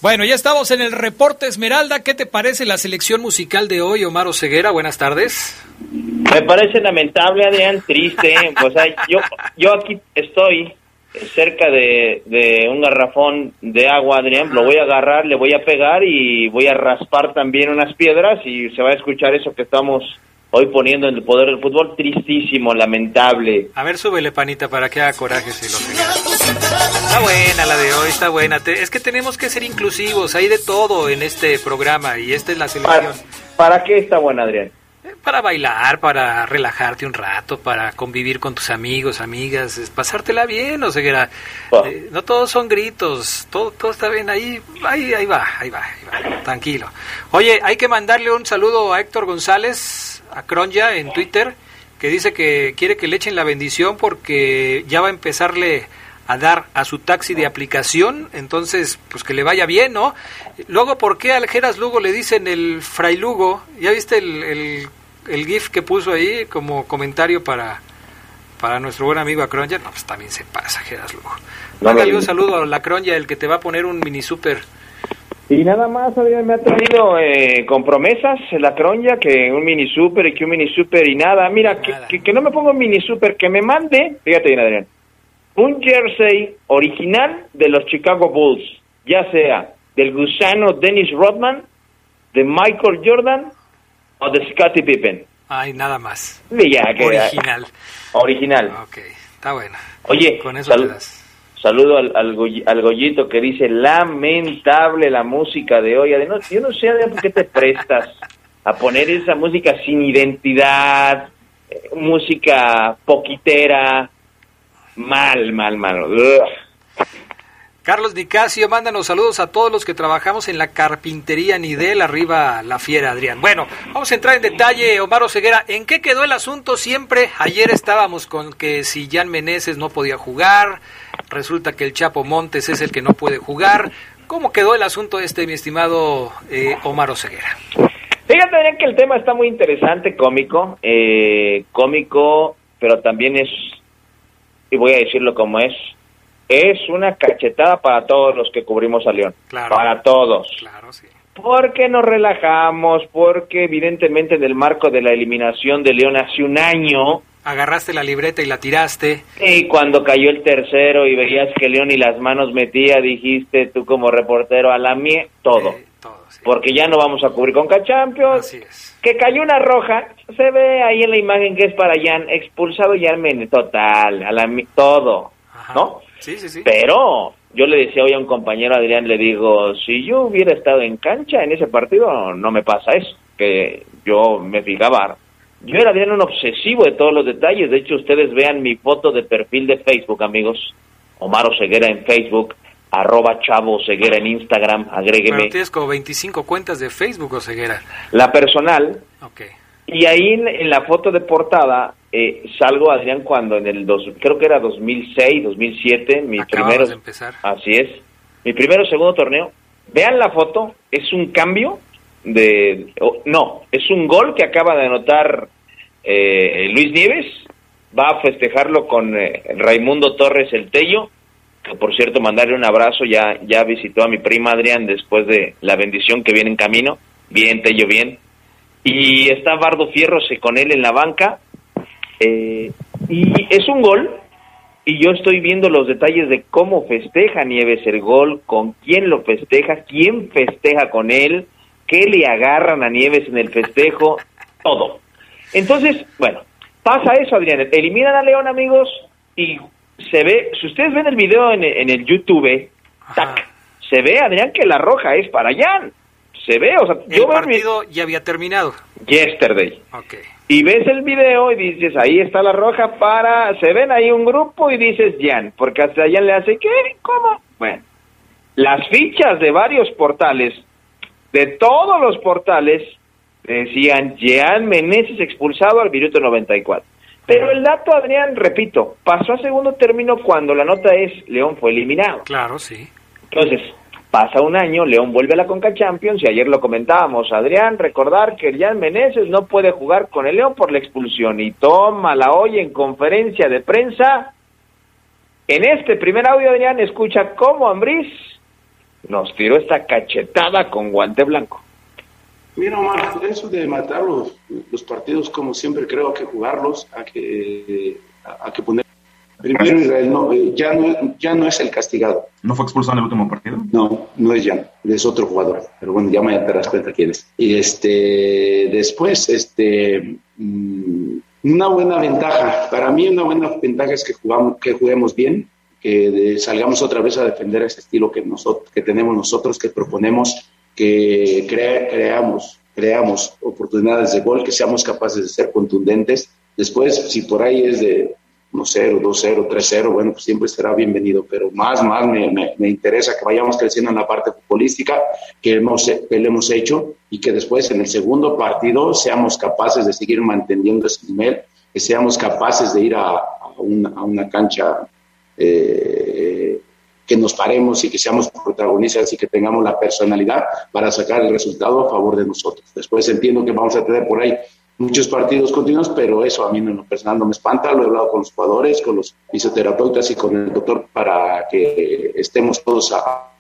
Bueno, ya estamos en el reporte Esmeralda. ¿Qué te parece la selección musical de hoy, Omar Oseguera? Buenas tardes. Me parece lamentable, Adrián, triste. O sea, yo, yo aquí estoy cerca de, de un garrafón de agua, Adrián. Lo voy a agarrar, le voy a pegar y voy a raspar también unas piedras y se va a escuchar eso que estamos hoy poniendo en el poder del fútbol. Tristísimo, lamentable. A ver, súbele, panita, para que haga coraje si lo. Está buena la de hoy, está buena. Te- es que tenemos que ser inclusivos, hay de todo en este programa y esta es la selección. ¿Para qué está buena, Adrián? Para bailar, para relajarte un rato, para convivir con tus amigos, amigas, es pasártela bien, o sea, eh, no todos son gritos, todo, todo está bien, ahí, ahí, ahí va, ahí va, ahí va, tranquilo. Oye, hay que mandarle un saludo a Héctor González, a Cronja en Twitter, que dice que quiere que le echen la bendición porque ya va a empezarle a dar a su taxi de aplicación, entonces pues que le vaya bien, ¿no? Luego, ¿por qué al Geras Lugo le dicen el Fray Lugo? ¿Ya viste el, el, el GIF que puso ahí como comentario para, para nuestro buen amigo Acronya, no, pues también se pasa, Geras Lugo. Mándale un saludo a la Acronya, el que te va a poner un mini super. Y nada más, Adrián, me ha traído eh, con promesas la cronya, que un mini super y que un mini super y nada. Mira, que, que, que no me ponga un mini super, que me mande, fíjate bien, Adrián, un jersey original de los Chicago Bulls, ya sea del gusano Dennis Rodman, de Michael Jordan o de Scottie Pippen. Ay, nada más. Ya, que- Original. Original. Ok, está bueno. Oye, Con eso sal- te das. saludo al, al, Goy- al Goyito que dice, lamentable la música de hoy. Además, yo no sé, por qué te prestas a poner esa música sin identidad, eh, música poquitera, mal, mal, mal. Ugh. Carlos Nicasio, mándanos saludos a todos los que trabajamos en la carpintería Nidel, arriba la fiera, Adrián. Bueno, vamos a entrar en detalle, Omar Ceguera. ¿En qué quedó el asunto siempre? Ayer estábamos con que si Jan Meneses no podía jugar, resulta que el Chapo Montes es el que no puede jugar. ¿Cómo quedó el asunto este, mi estimado eh, Omar Ceguera? Fíjate, Adrián, que el tema está muy interesante, cómico, eh, cómico, pero también es, y voy a decirlo como es, es una cachetada para todos los que cubrimos a León. Claro. Para todos. Claro, sí. Porque nos relajamos, porque evidentemente en el marco de la eliminación de León hace un año, Agarraste la libreta y la tiraste. y cuando cayó el tercero y veías que León y las manos metía, dijiste tú como reportero a la mie, todo. Porque ya no vamos a cubrir con Champions. Que cayó una roja, se ve ahí en la imagen que es para Jan, expulsado Jan Mene, total, a la todo, ¿no? Sí, sí, sí. Pero yo le decía hoy a un compañero Adrián, le digo, si yo hubiera estado en cancha en ese partido, no me pasa eso, que yo me fijaba. Yo era Adrián un obsesivo de todos los detalles, de hecho ustedes vean mi foto de perfil de Facebook, amigos, Omar Ceguera en Facebook, arroba Chavo Ceguera en Instagram, agrégueme. Pero tienes como 25 cuentas de Facebook, Oseguera. La personal, Ok. y ahí en, en la foto de portada eh, salgo, Adrián, cuando en el dos, creo que era 2006, 2007, mi primero, de empezar. así es, mi primero o segundo torneo. Vean la foto, es un cambio de, o- no, es un gol que acaba de anotar eh, Luis Nieves, va a festejarlo con eh, Raimundo Torres el Tello, por cierto mandarle un abrazo, ya, ya visitó a mi prima Adrián después de la bendición que viene en camino, bien Tello, bien, y está Bardo Fierro se- con él en la banca, eh, y es un gol, y yo estoy viendo los detalles de cómo festeja Nieves el gol, con quién lo festeja, quién festeja con él, qué le agarran a Nieves en el festejo, todo. Entonces, bueno, pasa eso, Adrián. Eliminan a León, amigos, y se ve, si ustedes ven el video en, en el YouTube, tac, se ve, Adrián, que la roja es para Jan. Se ve, o sea, El yo mi- partido ya había terminado. yesterday. Ok. Y ves el video y dices, ahí está la roja para... Se ven ahí un grupo y dices, Jan, porque hasta Jan le hace, ¿qué? ¿Cómo? Bueno, las fichas de varios portales, de todos los portales, decían, Jan Meneses expulsado al minuto 94. Pero el dato, Adrián, repito, pasó a segundo término cuando la nota es, León fue eliminado. Claro, sí. Entonces, pasa un año, León vuelve a la Conca Champions y ayer lo comentábamos, Adrián, recordar que Jan Meneses no puede jugar con el León por la expulsión y toma la hoy en conferencia de prensa. En este primer audio, Adrián, escucha cómo Ambriz nos tiró esta cachetada con guante blanco. Mira, Omar, eso de matar los, los partidos, como siempre creo que jugarlos, a que, a, a que poner. Primero Israel no, eh, ya, no, ya no es el castigado. ¿No fue expulsado en el último partido? No, no es Jan, es otro jugador. Pero bueno, ya te das cuenta quién es. Y este, después, este, mm, una buena ventaja. Para mí, una buena ventaja es que, jugamos, que juguemos bien, que de- salgamos otra vez a defender ese estilo que, nosotros, que tenemos nosotros, que proponemos, que crea- creamos, creamos oportunidades de gol, que seamos capaces de ser contundentes. Después, si por ahí es de 1-0, 2-0, 3-0, bueno, pues siempre será bienvenido, pero más, más me, me- me interesa que vayamos creciendo en la parte futbolística que hemos, que le hemos hecho y que después en el segundo partido seamos capaces de seguir manteniendo ese nivel, que seamos capaces de ir a, a una, a una cancha eh, que nos paremos y que seamos protagonistas y que tengamos la personalidad para sacar el resultado a favor de nosotros. Después entiendo que vamos a tener por ahí muchos partidos continuos, pero eso a mí en lo personal no me espanta. Lo he hablado con los jugadores, con los fisioterapeutas y con el doctor para que estemos todos a...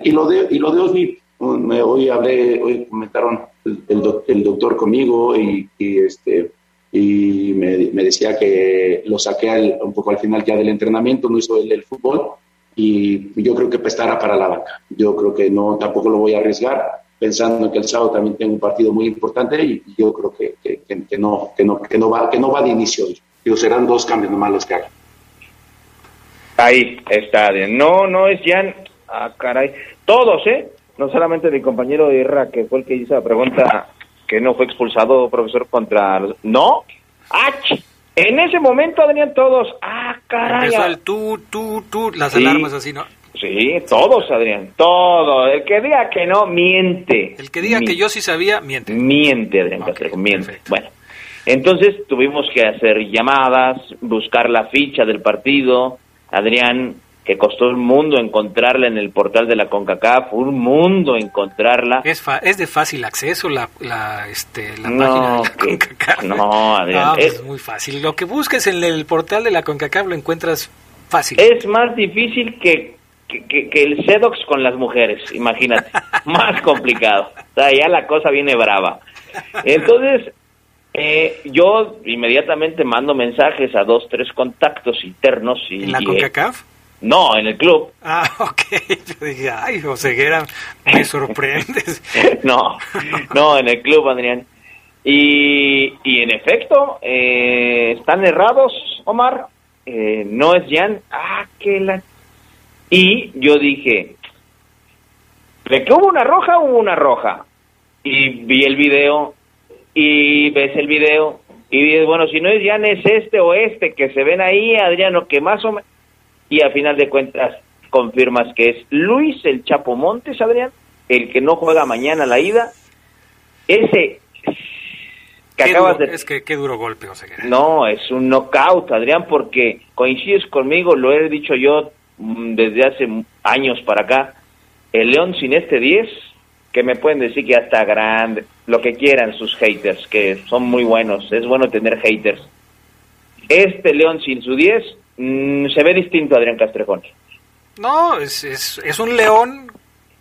Y lo de, y lo de me- hoy hablé, hoy comentaron el, el el doctor conmigo y, y, este y me, me decía que lo saqué al- un poco al final ya del entrenamiento, no hizo el del fútbol y yo creo que estará para la banca. Yo creo que no, tampoco lo voy a arriesgar, pensando que el sábado también tengo un partido muy importante y yo creo que, que, no, que, no, que, no va, que no va de inicio hoy. Serán dos cambios nomás los que haga. Ahí está. No, no es Jan. Ah, caray. Todos, ¿eh? No solamente mi compañero Irra, que fue el que hizo la pregunta, que no fue expulsado, profesor, contra... No. ¡Ach! En ese momento, Adrián, todos. ¡Ah, caray! Empezó el tú, tú, tú, las Sí. alarmas así, ¿no? Sí, todos, Adrián. Todo. El que diga que no, miente. El que diga que yo sí sabía, miente. Miente, Adrián Castrejo, miente. Bueno, entonces tuvimos que hacer llamadas, buscar la ficha del partido. Adrián, que costó un mundo encontrarla en el portal de la CONCACAF, un mundo encontrarla. Es, fa- es de fácil acceso la, la, este, la No, página de la que- CONCACAF. no, Adrián, No, pues es- muy fácil. Lo que busques en el portal de la CONCACAF lo encuentras fácil. Es más difícil que, que, que- que el Sedox con las mujeres, imagínate. más complicado. O sea, ya la cosa viene brava. Entonces, eh, yo inmediatamente mando mensajes a dos, tres contactos internos. Y, ¿En la eh, CONCACAF? No, en el club. Ah, ok. Yo dije, ay, Joseguera, me sorprendes. no, no, en el club, Adrián. Y, y en efecto, eh, están errados, Omar. Eh, no es Jan. Ah, que la... Y yo dije, ¿de que hubo una roja? Hubo una roja. Y vi el video, y ves el video, y dices, bueno, si no es Jan, es este o este que se ven ahí, Adriano, que más o menos... Y a final de cuentas confirmas que es Luis el Chapo Montes, Adrián, el que no juega mañana la ida. Ese que Qué acabas duro- de... Es que qué duro golpe, Joseguera. No, es un knockout, Adrián, porque coincides conmigo, lo he dicho yo mm, desde hace años para acá. El León sin este 10, que me pueden decir que ya está grande, lo que quieran sus haters, que son muy buenos, es bueno tener haters. Este León sin su 10 mm, se ve distinto, Adrián Castrejón. No, es, es, es un león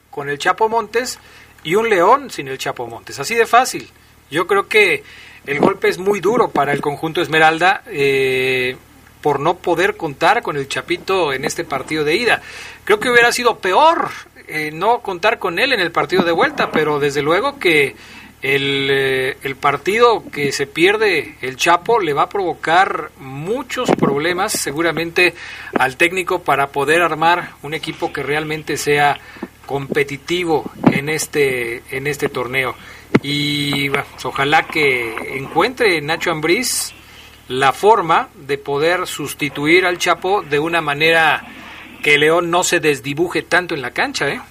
con el Chapo Montes y un león sin el Chapo Montes. Así de fácil. Yo creo que el golpe es muy duro para el conjunto Esmeralda eh, por no poder contar con el Chapito en este partido de ida. Creo que hubiera sido peor eh, no contar con él en el partido de vuelta, pero desde luego que el, eh, el partido que se pierde el Chapo le va a provocar muchos problemas seguramente al técnico para poder armar un equipo que realmente sea competitivo en este en este torneo y pues, ojalá que encuentre Nacho Ambriz la forma de poder sustituir al Chapo de una manera que León no se desdibuje tanto en la cancha, ¿eh?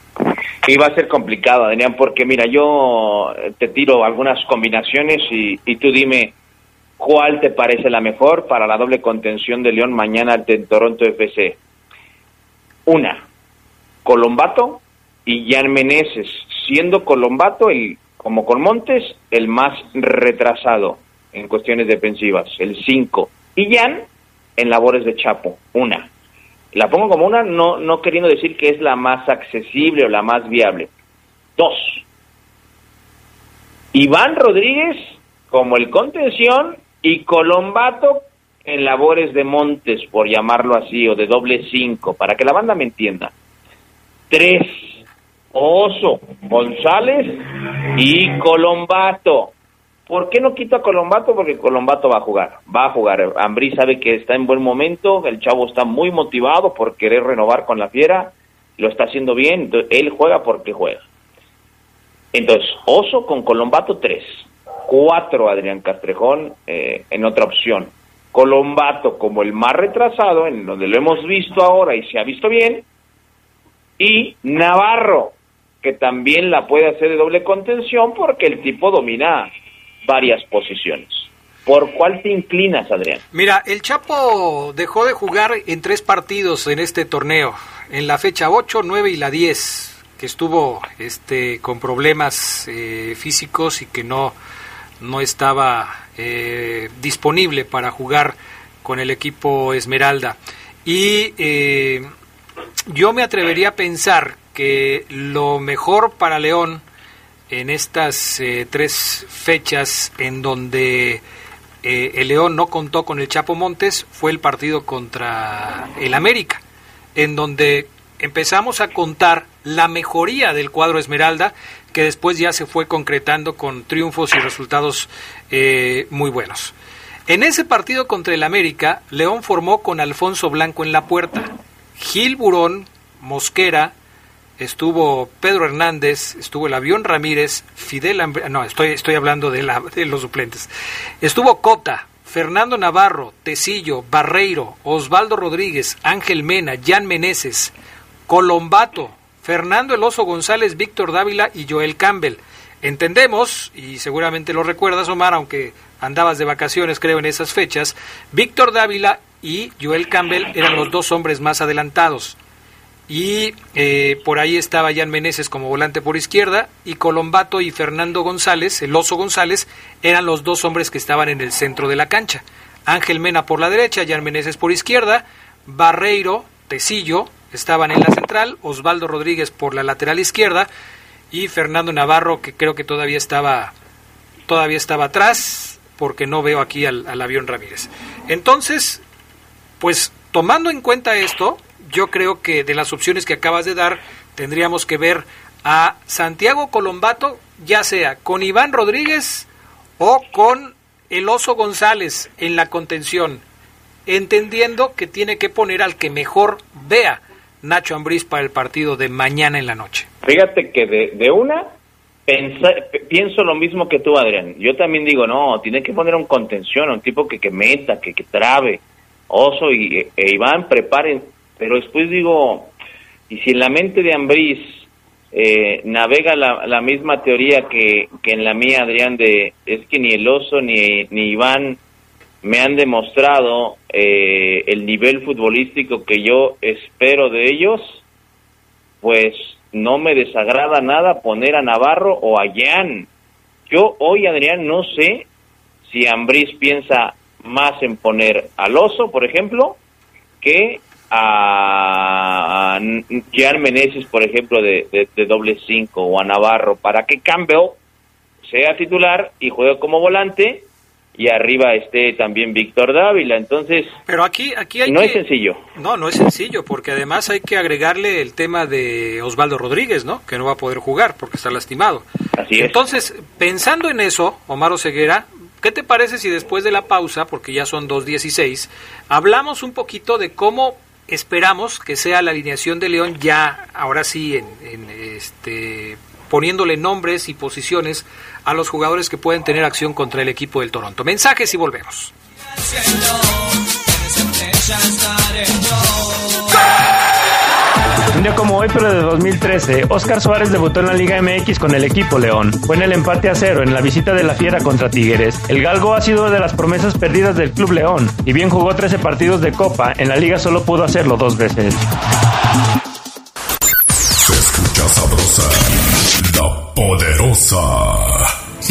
Y va a ser complicado, Adrián, porque mira, yo te tiro algunas combinaciones y, y tú dime cuál te parece la mejor para la doble contención de León mañana ante Toronto FC. Una, Colombato y Jan Meneses, siendo Colombato el, como con Montes, el más retrasado en cuestiones defensivas, el 5. Y Jan en labores de Chapo, una. La pongo como una, no, no queriendo decir que es la más accesible o la más viable. Dos. Iván Rodríguez como el contención y Colombato en labores de Montes, por llamarlo así, o de doble cinco, para que la banda me entienda. Tres. Oso, González y Colombato. ¿Por qué no quito a Colombato? Porque Colombato va a jugar, va a jugar. Ambrí sabe que está en buen momento, el chavo está muy motivado por querer renovar con la fiera, lo está haciendo bien, él juega porque juega. Entonces, Oso con Colombato, tres. Cuatro, Adrián Castrejón, eh, en otra opción. Colombato como el más retrasado, en donde lo hemos visto ahora y se ha visto bien. Y Navarro, que también la puede hacer de doble contención porque el tipo domina varias posiciones. ¿Por cuál te inclinas, Adrián? Mira, el Chapo dejó de jugar en tres partidos en este torneo, en la fecha 8, 9 y la 10, que estuvo este, con problemas eh, físicos y que no, no estaba eh, disponible para jugar con el equipo Esmeralda. Y eh, yo me atrevería a pensar que lo mejor para León en estas eh, tres fechas en donde eh, el León no contó con el Chapo Montes fue el partido contra el América, en donde empezamos a contar la mejoría del cuadro Esmeralda, que después ya se fue concretando con triunfos y resultados eh, muy buenos. En ese partido contra el América, León formó con Alfonso Blanco en la puerta, Gil Burón, Mosquera, estuvo Pedro Hernández, estuvo el avión Ramírez, Fidel, Ambr- no, estoy, estoy hablando de, la- de los suplentes, estuvo Cota, Fernando Navarro, Tecillo, Barreiro, Osvaldo Rodríguez, Ángel Mena, Jan Meneses, Colombato, Fernando El Oso González, Víctor Dávila y Joel Campbell. Entendemos, y seguramente lo recuerdas, Omar, aunque andabas de vacaciones, creo, en esas fechas, Víctor Dávila y Joel Campbell eran los dos hombres más adelantados. Y eh, por ahí estaba Jan Meneses como volante por izquierda y Colombato y Fernando González, el oso González, eran los dos hombres que estaban en el centro de la cancha. Ángel Mena por la derecha, Jan Meneses por izquierda, Barreiro, Tecillo estaban en la central, Osvaldo Rodríguez por la lateral izquierda y Fernando Navarro que creo que todavía estaba todavía estaba atrás porque no veo aquí al, al avión Ramírez. Entonces, pues tomando en cuenta esto, yo creo que de las opciones que acabas de dar, tendríamos que ver a Santiago Colombato, ya sea con Iván Rodríguez o con el Oso González en la contención, entendiendo que tiene que poner al que mejor vea Nacho Ambriz para el partido de mañana en la noche. Fíjate que de, una pienso lo mismo que tú, Adrián. Yo también digo, no, tiene que poner un contención, un tipo que, que meta, que, que trabe. Oso y, e Iván preparen. Pero después digo, y si en la mente de Ambriz eh, navega la, misma teoría que, que en la mía, Adrián, de es que ni el Oso ni, ni Iván me han demostrado eh, el nivel futbolístico que yo espero de ellos, pues no me desagrada nada poner a Navarro o a Jan. Yo hoy, Adrián, no sé si Ambriz piensa más en poner al Oso, por ejemplo, que a Jan Meneses, por ejemplo, de, de- de doble cinco, o a Navarro, para que Campbell sea titular y juegue como volante y arriba esté también Víctor Dávila. Entonces, Pero aquí, aquí hay no que... es sencillo. No, no es sencillo, porque además hay que agregarle el tema de Osvaldo Rodríguez, ¿no? Que no va a poder jugar porque está lastimado. Así es. Entonces, pensando en eso, Omar Ceguera, ¿qué te parece si después de la pausa, porque ya son 2.16, hablamos un poquito de cómo esperamos que sea la alineación de León ya, ahora sí, en, este poniéndole nombres y posiciones a los jugadores que pueden tener acción contra el equipo del Toronto. Mensajes y volvemos. Como hoy, pero de 2013, Oscar Suárez debutó en la Liga MX con el equipo León. Fue en el empate a cero en la visita de la Fiera contra Tigres. El Galgo ha sido de las promesas perdidas del Club León. Y bien jugó 13 partidos de Copa, en la Liga solo pudo hacerlo dos veces. Se escucha sabrosa, la poderosa.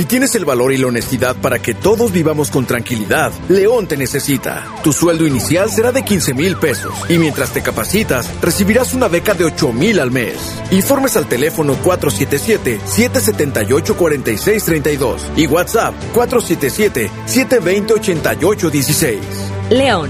Si tienes el valor y la honestidad para que todos vivamos con tranquilidad, León te necesita. Tu sueldo inicial será de 15 mil pesos y mientras te capacitas, recibirás una beca de 8 mil al mes. Informes al teléfono 477-778-4632 y WhatsApp 477-720-8816. León,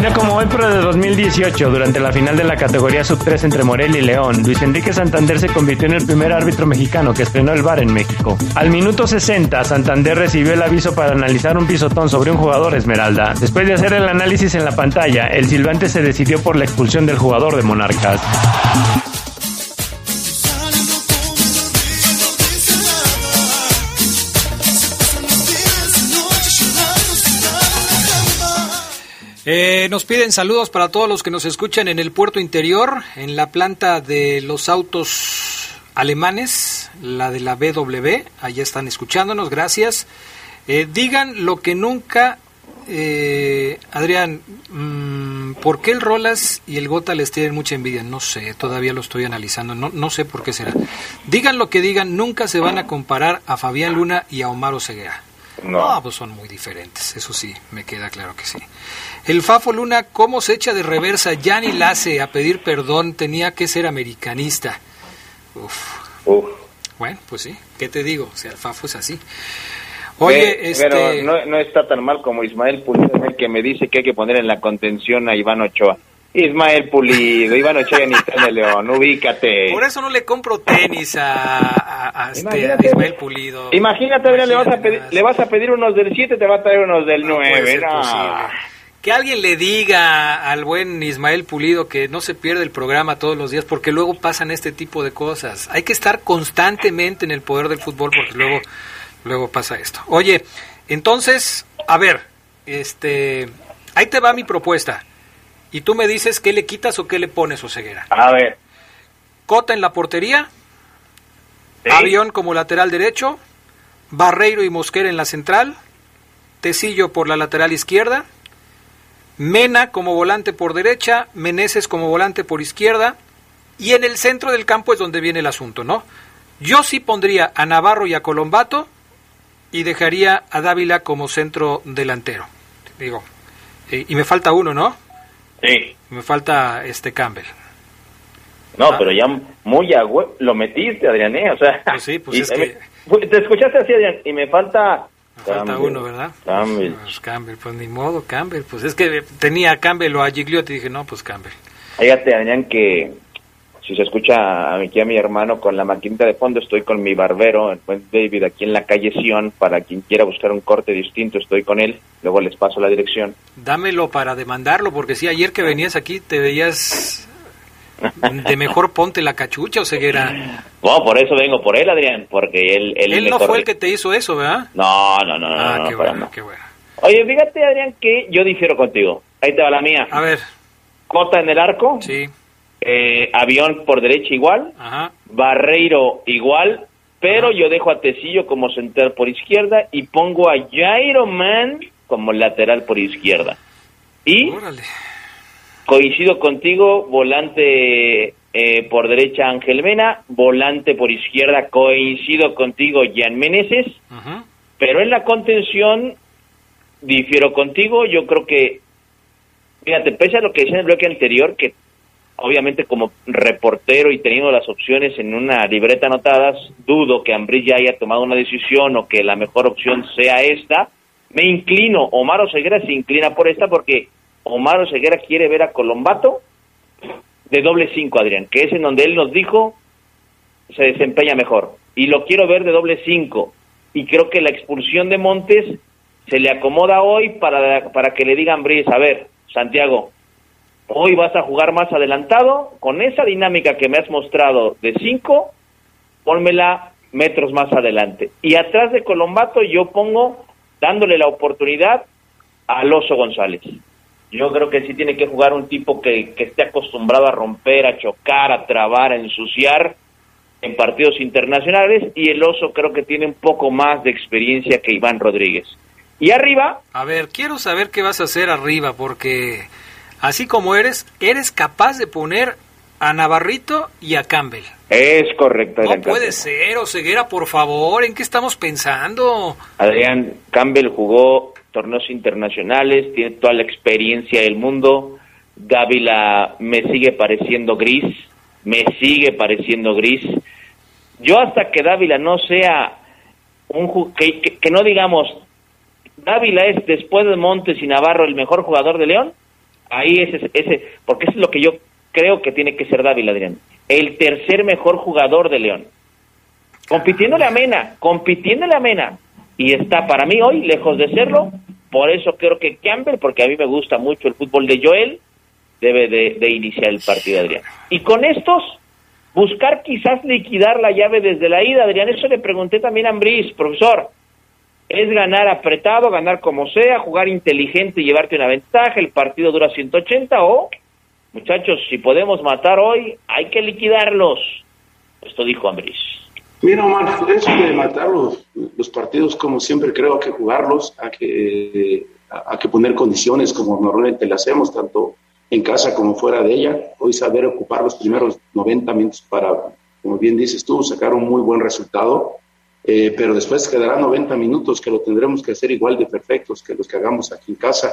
Día como hoy, pero de 2018, durante la final de la categoría sub-3 entre Morelia y León, Luis Enrique Santander se convirtió en el primer árbitro mexicano que estrenó el VAR en México. Al minuto 60, Santander recibió el aviso para analizar un pisotón sobre un jugador Esmeralda. Después de hacer el análisis en la pantalla, el silbante se decidió por la expulsión del jugador de Monarcas. Eh, nos piden saludos para todos los que nos escuchan en el puerto interior, en la planta de los autos alemanes, la de la BW, allá están escuchándonos, gracias. Eh, digan lo que nunca, eh, Adrián, mm, ¿por qué el Rolas y el Gota les tienen mucha envidia? No sé, todavía lo estoy analizando, no, no sé por qué será. Digan lo que digan, nunca se van a comparar a Fabián Luna y a Omar Oseguera. No. pues son muy diferentes, eso sí, me queda claro que sí. El Fafo Luna, ¿cómo se echa de reversa? Ya ni la hace a pedir perdón, tenía que ser americanista. Uf. Bueno, pues sí, ¿qué te digo? O sea, el Fafo es así. Oye, este... Pero no, no está tan mal como Ismael el que me dice que hay que poner en la contención a Iván Ochoa. Ismael Pulido, Iván Ochoa en el León, ubícate. Por eso no le compro tenis a, a- a este, a. Ismael Pulido. Imagínate, le vas, a pedir, le vas a pedir unos del 7, te va a traer unos del puede 9. ser posible. Que alguien le diga al buen Ismael Pulido que no se pierde el programa todos los días porque luego pasan este tipo de cosas. Hay que estar constantemente en el poder del fútbol porque luego, luego pasa esto. Oye, entonces, a ver, este, ahí te va mi propuesta. Y tú me dices qué le quitas o qué le pones, Oseguera. A ver. Cota en la portería, Avión como lateral derecho, Barreiro y Mosquera en la central, Tecillo por la lateral izquierda, Mena como volante por derecha, Meneses como volante por izquierda, y en el centro del campo es donde viene el asunto, ¿no? Yo sí pondría a Navarro y a Colombato y dejaría a Dávila como centro delantero. Digo, y me falta uno, ¿no? Sí. Me falta este Campbell. No, pero ya muy a lo metiste, Adrián, ¿eh? O sea, sí, pues es que- me- te escuchaste así, Adrián, y me falta... Falta Campbell, uno, ¿verdad? Campbell. Pues Campbell, pues ni modo, Campbell. Pues es que tenía a Campbell o a Gigliotti y dije, no, pues Campbell. Fíjate, Adrián, que si se escucha aquí a mi hermano con la maquinita de fondo, estoy con mi barbero, el buen David, aquí en la calle Sion, para quien quiera buscar un corte distinto, estoy con él, luego les paso la dirección. Dámelo para demandarlo, porque sí, ayer que venías aquí te veías de mejor ponte la cachucha o ceguera. No, por eso vengo por él, Adrián, porque él... Él, no corre- fue el que te hizo eso, ¿verdad? No, no, no, no, Ah, no, qué bueno, no. qué bueno. Oye, fíjate, Adrián, que yo difiero contigo. Ahí te va la mía. A ver. Cota en el arco. Sí. Eh, avión por derecha igual. Ajá. Barreiro igual. Pero yo dejo a Tecillo como central por izquierda y pongo a Jairo Man como lateral por izquierda. Y coincido contigo, volante eh, por derecha Ángel Mena, volante por izquierda coincido contigo Jan Meneses, pero en la contención difiero contigo, yo creo que, fíjate, pese a lo que decía en el bloque anterior, que obviamente como reportero y teniendo las opciones en una libreta anotadas, dudo que Ambrí ya haya tomado una decisión o que la mejor opción sea esta. Me inclino, Omar Oseguera se inclina por esta porque Omar Oseguera quiere ver a Colombato de doble cinco, Adrián, que es en donde él nos dijo se desempeña mejor. Y lo quiero ver de doble cinco. Y creo que la expulsión de Montes se le acomoda hoy para, para que le digan Brice, a ver, Santiago, hoy vas a jugar más adelantado, con esa dinámica que me has mostrado de cinco, pónmela metros más adelante. Y atrás de Colombato yo pongo, dándole la oportunidad a Alonso González. Yo creo que sí tiene que jugar un tipo que, que esté acostumbrado a romper, a chocar, a trabar, a ensuciar en partidos internacionales y el oso creo que tiene un poco más de experiencia que Iván Rodríguez. Y arriba, A ver, quiero saber qué vas a hacer arriba, porque así como eres, eres capaz de poner a Navarrito y a Campbell. es correcto. No puede ser, Oseguera, por favor, ¿en qué estamos pensando? Adrián Campbell jugó torneos internacionales, tiene toda la experiencia del mundo. Dávila me sigue pareciendo gris, me sigue pareciendo gris. Yo hasta que Dávila no sea un que- que no digamos Dávila es después de Montes y Navarro el mejor jugador de León, ahí ese ese porque eso es lo que yo creo que tiene que ser Dávila, Adrián. El tercer mejor jugador de León. Compitiéndole a Mena, compitiéndole a Mena. Y está para mí hoy lejos de serlo. Por eso creo que Campbell, porque a mí me gusta mucho el fútbol de Joel, debe de, iniciar el partido, Adrián. Y con estos, buscar quizás liquidar la llave desde la ida, Adrián. Eso le pregunté también a Ambris, profesor. Es ganar apretado, ganar como sea, jugar inteligente y llevarte una ventaja, el partido dura 180 o, muchachos, si podemos matar hoy, hay que liquidarlos. Esto dijo Ambris. Mira, Omar, eso de matar los, partidos, como siempre creo que jugarlos, hay que, hay que poner condiciones como normalmente le hacemos, tanto en casa como fuera de ella. Hoy saber ocupar los primeros 90 minutos para, como bien dices tú, sacar un muy buen resultado. Eh, pero después quedará 90 minutos que lo tendremos que hacer igual de perfectos que los que hagamos aquí en casa.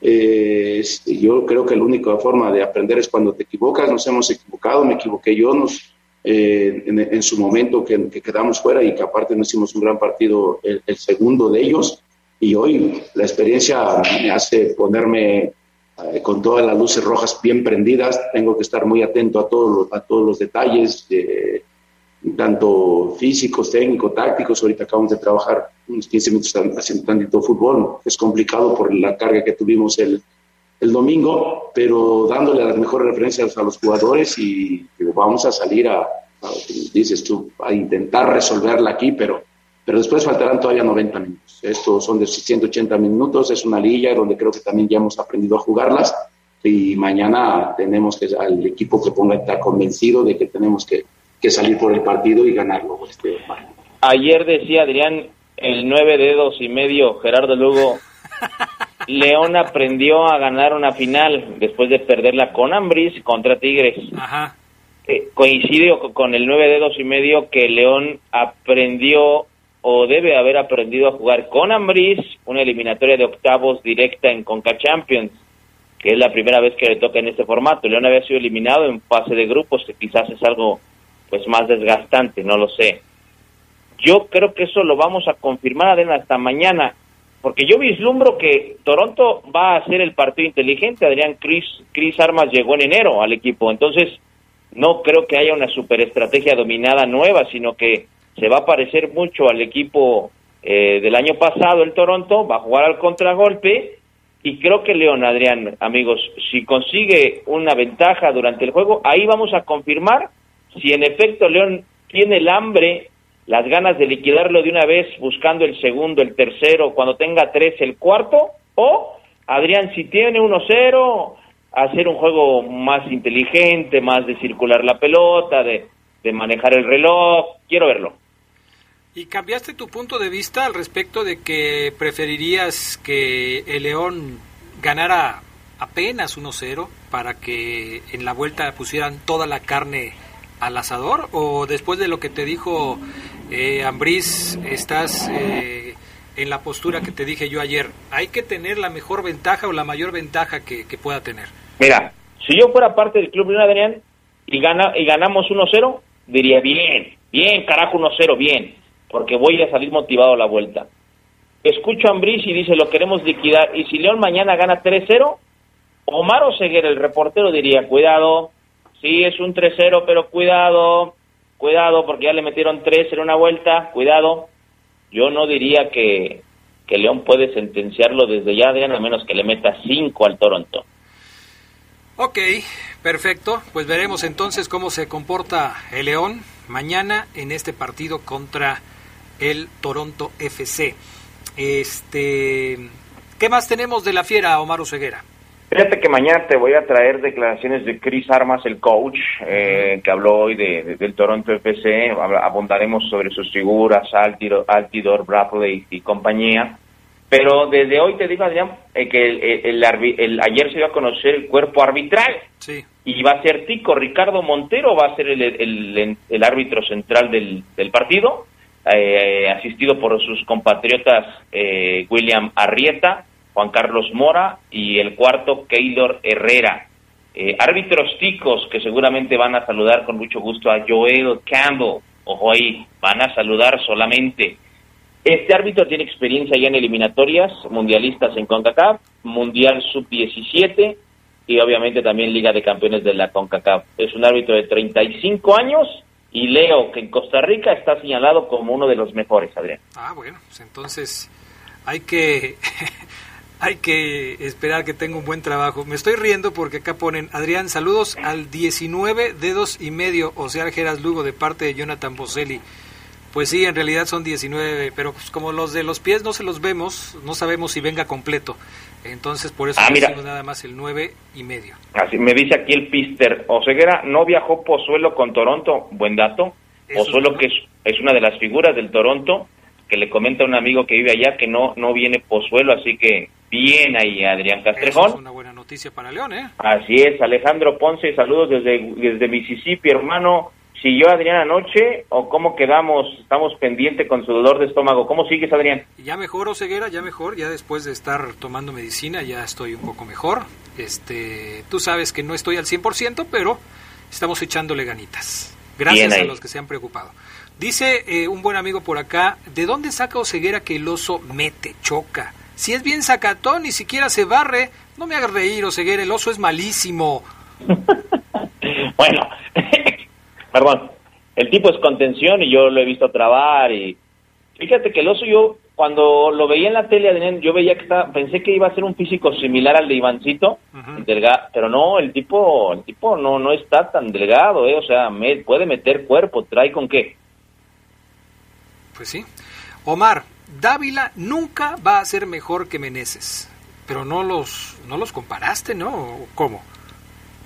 Eh, yo creo que la única forma de aprender es cuando te equivocas. Nos hemos equivocado, me equivoqué yo nos, eh, en, en su momento que, que quedamos fuera y que aparte no hicimos un gran partido el, el segundo de ellos. Y hoy la experiencia me hace ponerme eh, con todas las luces rojas bien prendidas. Tengo que estar muy atento a todos los, a todos los detalles. de tanto físicos, técnicos, tácticos. Ahorita acabamos de trabajar unos 15 minutos haciendo tantito fútbol. Es complicado por la carga que tuvimos el, el domingo, pero dándole las mejores referencias a los jugadores y digo, vamos a salir a, a, dices tú, a intentar resolverla aquí, pero, pero después faltarán todavía 90 minutos. Estos son de 180 minutos, es una liga donde creo que también ya hemos aprendido a jugarlas y mañana tenemos que al equipo que ponga estar convencido de que tenemos que, que salir por el partido y ganarlo. Este, Ayer decía Adrián, el nueve dedos y medio, Gerardo Lugo, León aprendió a ganar una final después de perderla con Ambris contra Tigres. Ajá. Eh, coincide co- con el nueve dedos y medio que León aprendió o debe haber aprendido a jugar con Ambris una eliminatoria de octavos directa en Conca Champions, que es la primera vez que le toca en este formato. León había sido eliminado en fase de grupos, que quizás es algo pues más desgastante, no lo sé. Yo creo que eso lo vamos a confirmar Adrián, hasta mañana, porque yo vislumbro que Toronto va a hacer el partido inteligente. Adrián Chris, Chris Armas llegó en enero al equipo, entonces no creo que haya una superestrategia dominada nueva, sino que se va a parecer mucho al equipo eh, del año pasado, el Toronto, va a jugar al contragolpe. Y creo que León, Adrián, amigos, si consigue una ventaja durante el juego, ahí vamos a confirmar si en efecto León tiene el hambre, las ganas de liquidarlo de una vez buscando el segundo, el tercero, cuando tenga tres, el cuarto, o Adrián, si tiene 1-0, hacer un juego más inteligente, más de circular la pelota, de, de manejar el reloj, quiero verlo. ¿Y cambiaste tu punto de vista al respecto de que preferirías que el León ganara apenas 1-0 para que en la vuelta pusieran toda la carne al asador? ¿O después de lo que te dijo eh, Ambriz, estás eh, en la postura que te dije yo ayer? Hay que tener la mejor ventaja o la mayor ventaja que, pueda tener. Mira, si yo fuera parte del Club León, Adrián, y, gana, y ganamos 1-0, diría bien, bien, carajo, 1-0, bien, porque voy a salir motivado a la vuelta. Escucho a Ambriz y dice, lo queremos liquidar, y si León mañana gana 3-0, Omar Oseguera, el reportero, diría, cuidado, sí, es un 3-0, pero cuidado, cuidado, porque ya le metieron 3 en una vuelta, cuidado. Yo no diría que, que León puede sentenciarlo desde ya, Adrián, a menos que le meta 5 al Toronto. Ok, perfecto. Pues veremos entonces cómo se comporta el León mañana en este partido contra el Toronto FC. Este, ¿qué más tenemos de la fiera, Omar Oseguera? Fíjate que mañana te voy a traer declaraciones de Chris Armas, el coach, eh, que habló hoy de, de- del Toronto FC. Abundaremos sobre sus figuras, Altidor, Altidor Bradley y compañía. Pero desde hoy te digo, Adrián, eh, que el, el- el ayer se dio a conocer el cuerpo arbitral. Sí. Y va a ser Tico, Ricardo Montero va a ser el, el- el árbitro central del, del partido, eh, asistido por sus compatriotas eh, William Arrieta, Juan Carlos Mora y el cuarto Keylor Herrera. Eh, árbitros ticos que seguramente van a saludar con mucho gusto a Joel Campbell. Ojo ahí, van a saludar solamente. Este árbitro tiene experiencia ya en eliminatorias mundialistas en CONCACAF, Mundial Sub-17 y obviamente también Liga de Campeones de la CONCACAF. Es un árbitro de 35 años y leo que en Costa Rica está señalado como uno de los mejores, Adrián. Ah, bueno, pues entonces hay que hay que esperar que tenga un buen trabajo. Me estoy riendo porque acá ponen, Adrián, saludos al 19 dedos y medio, o sea, Geras Lugo, de parte de Jonathan Boselli. Pues sí, en realidad son 19, pero pues como los de los pies no se los vemos, no sabemos si venga completo. Entonces, por eso Ah, mira. decimos nada más el 9 y medio. Así me dice aquí el Pister. Oseguera no viajó Pozuelo con Toronto. Buen dato. Pozuelo, que es, es una de las figuras del Toronto, que le comenta a un amigo que vive allá que no, no viene Pozuelo. Así que bien ahí, Adrián Eso es Castrejón. una buena noticia para León, ¿eh? Así es, Alejandro Ponce, saludos desde, desde Mississippi, hermano. ¿Siguió Adrián anoche o cómo quedamos? Estamos pendiente con su dolor de estómago. ¿Cómo sigues, Adrián? Ya mejor, Oseguera, ya mejor, ya después de estar tomando medicina ya estoy un poco mejor. Este, tú sabes que no estoy al 100%, pero estamos echándole ganitas. Gracias a los que se han preocupado. Dice eh, un buen amigo por acá, ¿de dónde saca Oseguera que el oso mete, choca? Si es bien sacatón, ni siquiera se barre. No me hagas reír, Oseguera, el oso es malísimo. Bueno, perdón, el tipo es contención y yo lo he visto trabar y fíjate que el oso yo cuando lo veía en la tele, yo veía que estaba, pensé que iba a ser un físico similar al de Ivancito, delga- pero no, el tipo, el tipo no, no está tan delgado, eh, o sea, me- puede meter cuerpo, trae con qué. Pues sí. Omar, Dávila nunca va a ser mejor que Meneses. Pero no los, no los comparaste, ¿no? ¿O ¿Cómo?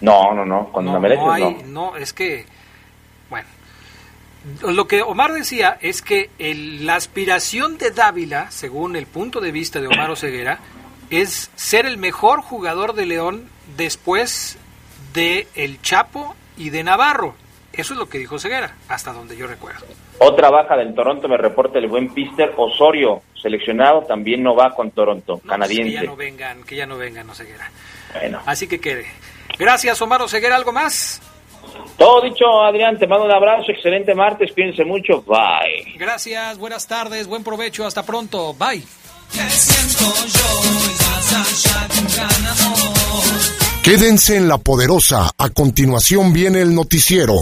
No, no, no, cuando no, no, hay- no. no, es que, bueno, lo que Omar decía es que el- la aspiración de Dávila, según el punto de vista de Omar Oseguera, es ser el mejor jugador de León después de El Chapo y de Navarro. Eso es lo que dijo Ceguera, hasta donde yo recuerdo. Otra baja del Toronto me reporta el buen Pister Osorio, seleccionado, también no va con Toronto, Que canadiense. ya no vengan, que ya no vengan Oseguera. Bueno. Así que quede. Gracias, Omar Oseguera. ¿Algo más? Todo dicho, Adrián, te mando un abrazo, excelente martes, cuídense mucho, bye. Gracias, buenas tardes, buen provecho, hasta pronto. Bye. Quédense en la poderosa. A continuación viene el noticiero.